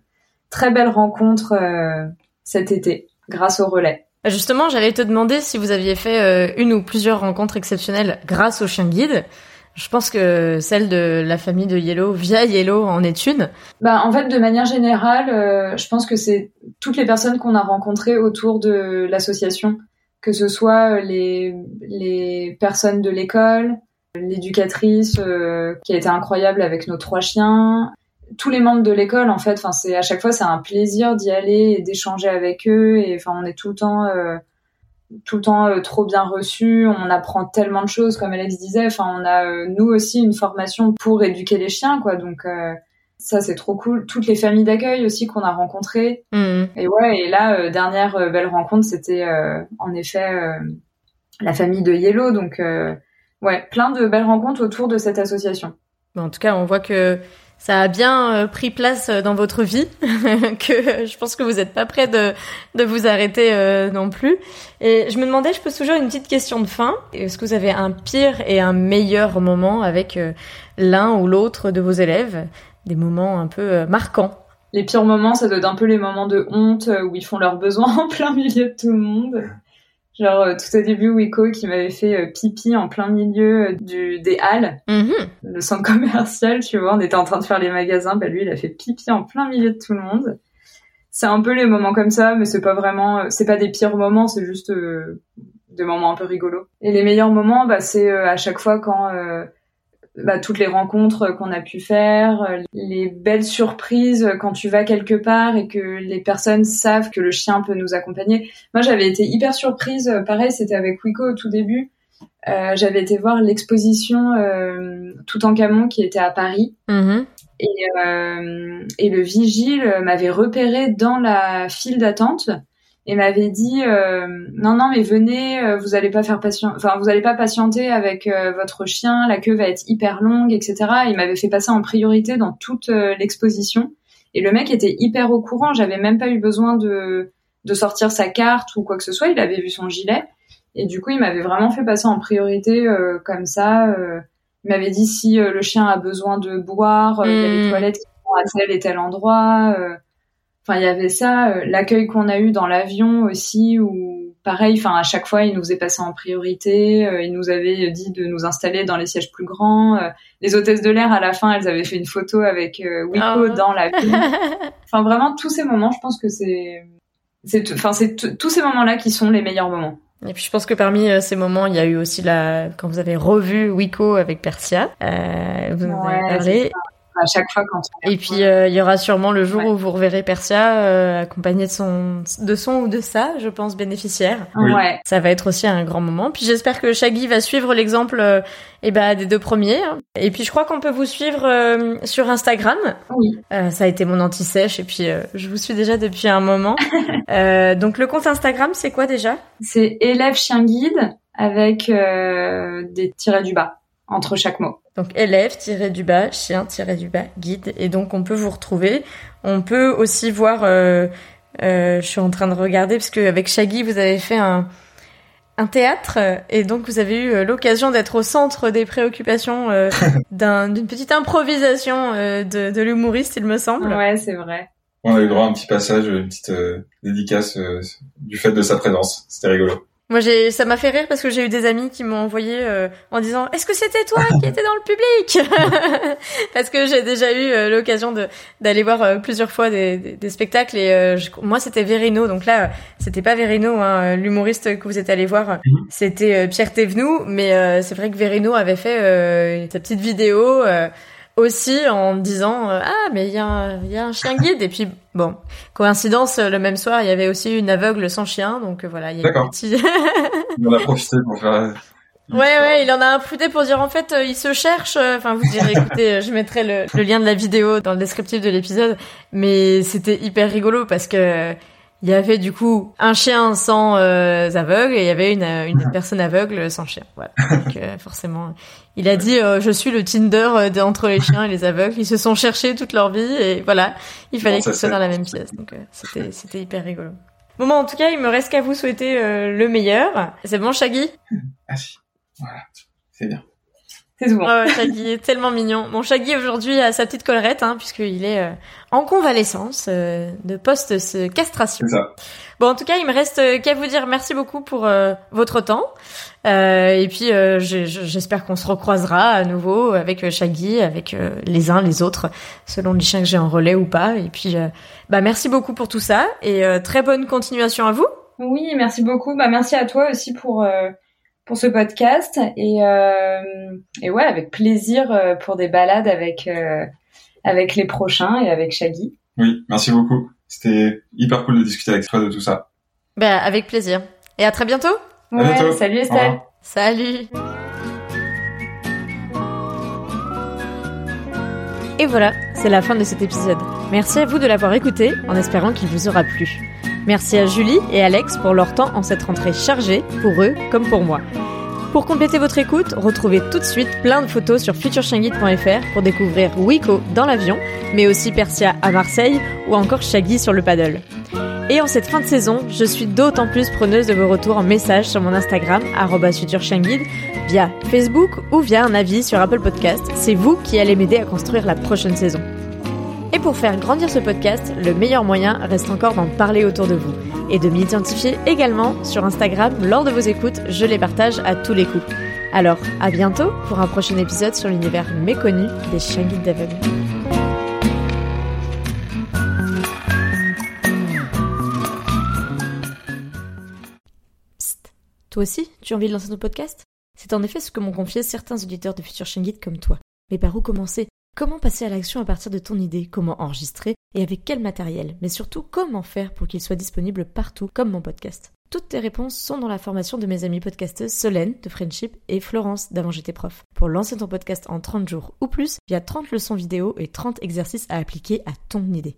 Speaker 2: très belle rencontre euh, cet été grâce au relais.
Speaker 1: Justement, j'allais te demander si vous aviez fait une ou plusieurs rencontres exceptionnelles grâce au chien guide. Je pense que celle de la famille de Yellow via Yellow en est une.
Speaker 2: Bah, en fait, de manière générale, euh, je pense que c'est toutes les personnes qu'on a rencontrées autour de l'association, que ce soit les, les personnes de l'école, l'éducatrice euh, qui a été incroyable avec nos trois chiens, tous les membres de l'école en fait enfin c'est à chaque fois c'est un plaisir d'y aller et d'échanger avec eux et enfin on est tout le temps euh, tout le temps euh, trop bien reçu. On apprend tellement de choses comme Alex disait. Enfin on a euh, nous aussi une formation pour éduquer les chiens quoi. Donc ça c'est trop cool. Toutes les familles d'accueil aussi qu'on a rencontrées.
Speaker 1: Mmh.
Speaker 2: et ouais et là dernière belle rencontre c'était en effet la famille de Yellow. Donc ouais plein de belles rencontres autour de cette association.
Speaker 1: En tout cas, on voit que ça a bien euh, pris place euh, dans votre vie, que je pense que vous n'êtes pas prêt de, de vous arrêter euh, non plus. Et je me demandais, je pose toujours une petite question de fin. Est-ce que vous avez un pire et un meilleur moment avec l'un ou l'autre de vos élèves? Des moments un peu marquants
Speaker 2: les pires moments, ça doit être un peu les moments de honte où ils font leurs besoins en plein milieu de tout le monde. Genre euh, tout au début, Wiko qui m'avait fait euh, pipi en plein milieu euh, du des halles,
Speaker 1: Mhm.
Speaker 2: le centre commercial, tu vois, on était en train de faire les magasins, bah lui il a fait pipi en plein milieu de tout le monde. C'est un peu les moments comme ça, mais c'est pas vraiment, c'est pas des pires moments, c'est juste euh, des moments un peu rigolos. Et les meilleurs moments, bah c'est euh, à chaque fois quand euh, bah, toutes les rencontres qu'on a pu faire, les belles surprises quand tu vas quelque part et que les personnes savent que le chien peut nous accompagner. Moi, j'avais été hyper surprise. euh, Pareil, c'était avec Wiko au tout début. Euh, j'avais été voir l'exposition euh, Tout en Camon qui était à Paris.
Speaker 1: Mhm.
Speaker 2: Et, euh, et le vigile m'avait repéré dans la file d'attente et m'avait dit euh, non non mais venez euh, vous allez pas faire patient enfin vous allez pas patienter avec euh, votre chien la queue va être hyper longue etc il m'avait fait passer en priorité dans toute euh, l'exposition. Et le mec était hyper au courant. J'avais même pas eu besoin de de sortir sa carte ou quoi que ce soit. Il avait vu son gilet. Et du coup il m'avait vraiment fait passer en priorité euh, comme ça euh, il m'avait dit si euh, le chien a besoin de boire euh, il y a les
Speaker 1: Mm.
Speaker 2: toilettes qui sont à tel et tel endroit euh, Enfin, il y avait ça, euh, l'accueil qu'on a eu dans l'avion aussi, où pareil, enfin à chaque fois, il nous faisait passer en priorité. euh, il nous avait dit de nous installer dans les sièges plus grands. euh, les hôtesses de l'air, à la fin, elles avaient fait une photo avec euh, Wiko
Speaker 1: Ah.
Speaker 2: dans l'avion. Enfin, vraiment, tous ces moments, je pense que c'est, c'est, enfin, c'est tous ces moments-là qui sont les meilleurs moments.
Speaker 1: Et puis je pense que parmi ces moments, il y a eu aussi la quand vous avez revu Wiko avec Persia, euh, vous en avez parlé.
Speaker 2: À chaque fois quand on
Speaker 1: Et puis euh, il y aura sûrement le jour
Speaker 2: Ouais.
Speaker 1: où vous reverrez Persia euh, accompagné de son de son ou de sa, je pense bénéficiaire.
Speaker 3: Oui.
Speaker 2: ouais,
Speaker 1: Ça va être aussi un grand moment. Puis j'espère que Shaggy va suivre l'exemple euh, eh ben, des deux premiers. hein. Et puis je crois qu'on peut vous suivre euh, sur Instagram.
Speaker 2: oui,
Speaker 1: Euh, ça a été mon anti-sèche et puis euh, je vous suis déjà depuis un moment. Euh, donc le compte Instagram, c'est quoi déjà?
Speaker 2: C'est élève chien guide avec euh, des tirets du bas entre chaque mot.
Speaker 1: Donc élève tiré du bas, chien tiré du bas, guide. Et donc on peut vous retrouver. On peut aussi voir. euh, euh, je suis en train de regarder parce qu'avec Shaggy vous avez fait un un théâtre et donc vous avez eu euh, l'occasion d'être au centre des préoccupations euh, d'un- d'une petite improvisation euh, de, de l'humoriste, il me semble.
Speaker 2: Ouais, c'est vrai.
Speaker 3: On a eu droit à un petit passage, une petite euh, dédicace euh, du fait de sa présence. C'était rigolo.
Speaker 1: Moi, j'ai, ça m'a fait rire parce que j'ai eu des amis qui m'ont envoyé euh, en disant Est-ce que c'était toi qui étais dans le public? Parce que j'ai déjà eu euh, l'occasion de d'aller voir euh, plusieurs fois des, des, des spectacles et euh, je- moi c'était Verino, donc là c'était pas Verino, hein, l'humoriste que vous êtes allé voir,
Speaker 3: Mhm.
Speaker 1: c'était Pierre Thévenoud, mais euh, c'est vrai que Verino avait fait euh, sa petite vidéo. Aussi en disant euh, ah mais il y a un, il y a un chien guide et puis bon coïncidence le même soir il y avait aussi une aveugle sans chien donc euh, voilà il y a
Speaker 3: D'accord. On en a profité pour faire.
Speaker 1: Ouais, ouais, il en a un profité pour dire en fait, euh, il se cherche. Enfin, vous direz, écoutez, je mettrai le, le lien de la vidéo dans le descriptif de l'épisode. Mais c'était hyper rigolo parce que il y avait du coup un chien sans euh, aveugle et il y avait une, une personne aveugle sans chien. Voilà. Donc euh, forcément, il a dit, euh, je suis le Tinder de- entre les chiens et les aveugles. Ils se sont cherchés toute leur vie et voilà, il fallait
Speaker 3: Bon,
Speaker 1: qu'ils soient dans la même pièce. Donc c'était c'était hyper rigolo. Bon, bah, en tout cas, il me reste qu'à vous souhaiter le meilleur. C'est bon, Shaggy?
Speaker 3: Ah si. Voilà. C'est bien.
Speaker 2: C'est tout.
Speaker 1: Oh, Shaggy est tellement mignon. Bon, Shaggy aujourd'hui a sa petite collerette, hein, puisqu'il est euh, en convalescence euh, de post-castration.
Speaker 3: C'est ça.
Speaker 1: Bon, en tout cas, il me reste euh, qu'à vous dire merci beaucoup pour euh, votre temps. Euh, et puis, euh, je- je- j'espère qu'on se recroisera à nouveau avec Shaggy, avec euh, les uns, les autres, selon les chiens que j'ai en relais ou pas. Et puis, euh, bah, merci beaucoup pour tout ça et euh, très bonne continuation à vous.
Speaker 2: Oui, merci beaucoup. Bah, merci à toi aussi pour euh, pour ce podcast et euh, et ouais, avec plaisir euh, pour des balades avec euh, avec les prochains et avec Shaggy.
Speaker 3: Oui, merci beaucoup. C'était hyper cool de discuter avec toi de tout ça.
Speaker 1: Bah, avec plaisir. Et à très bientôt.
Speaker 2: Ouais,
Speaker 3: bientôt.
Speaker 2: salut Estelle.
Speaker 1: Salut Et voilà, c'est la fin de cet épisode. Merci à vous de l'avoir écouté, en espérant qu'il vous aura plu. Merci à Julie et Alex pour leur temps en cette rentrée chargée, pour eux comme pour moi. Pour compléter votre écoute, retrouvez tout de suite plein de photos sur futureshangit.fr pour découvrir Wiko dans l'avion, mais aussi Persia à Marseille ou encore Shaggy sur le paddle. Et en cette fin de saison, je suis d'autant plus preneuse de vos retours en message sur mon Instagram, @futureshangid, via Facebook ou via un avis sur Apple Podcast. C'est vous qui allez m'aider à construire la prochaine saison. Pour faire grandir ce podcast, le meilleur moyen reste encore d'en parler autour de vous et de m'identifier également sur Instagram lors de vos écoutes, je les partage à tous les coups. Alors, à bientôt pour un prochain épisode sur l'univers méconnu des chiens guides. Psst. Toi aussi, tu as envie de lancer ton podcast? C'est en effet ce que m'ont confié certains auditeurs de Future Chien Guide comme toi. Mais par où commencer? Comment passer à l'action à partir de ton idée? Comment enregistrer? Et avec quel matériel? Mais surtout, comment faire pour qu'il soit disponible partout, comme mon podcast? Toutes tes réponses sont dans la formation de mes amies podcasteuses Solène de Friendship et Florence d'Avant j'étais prof. Pour lancer ton podcast en 30 jours ou plus, il y a 30 leçons vidéo et 30 exercices à appliquer à ton idée.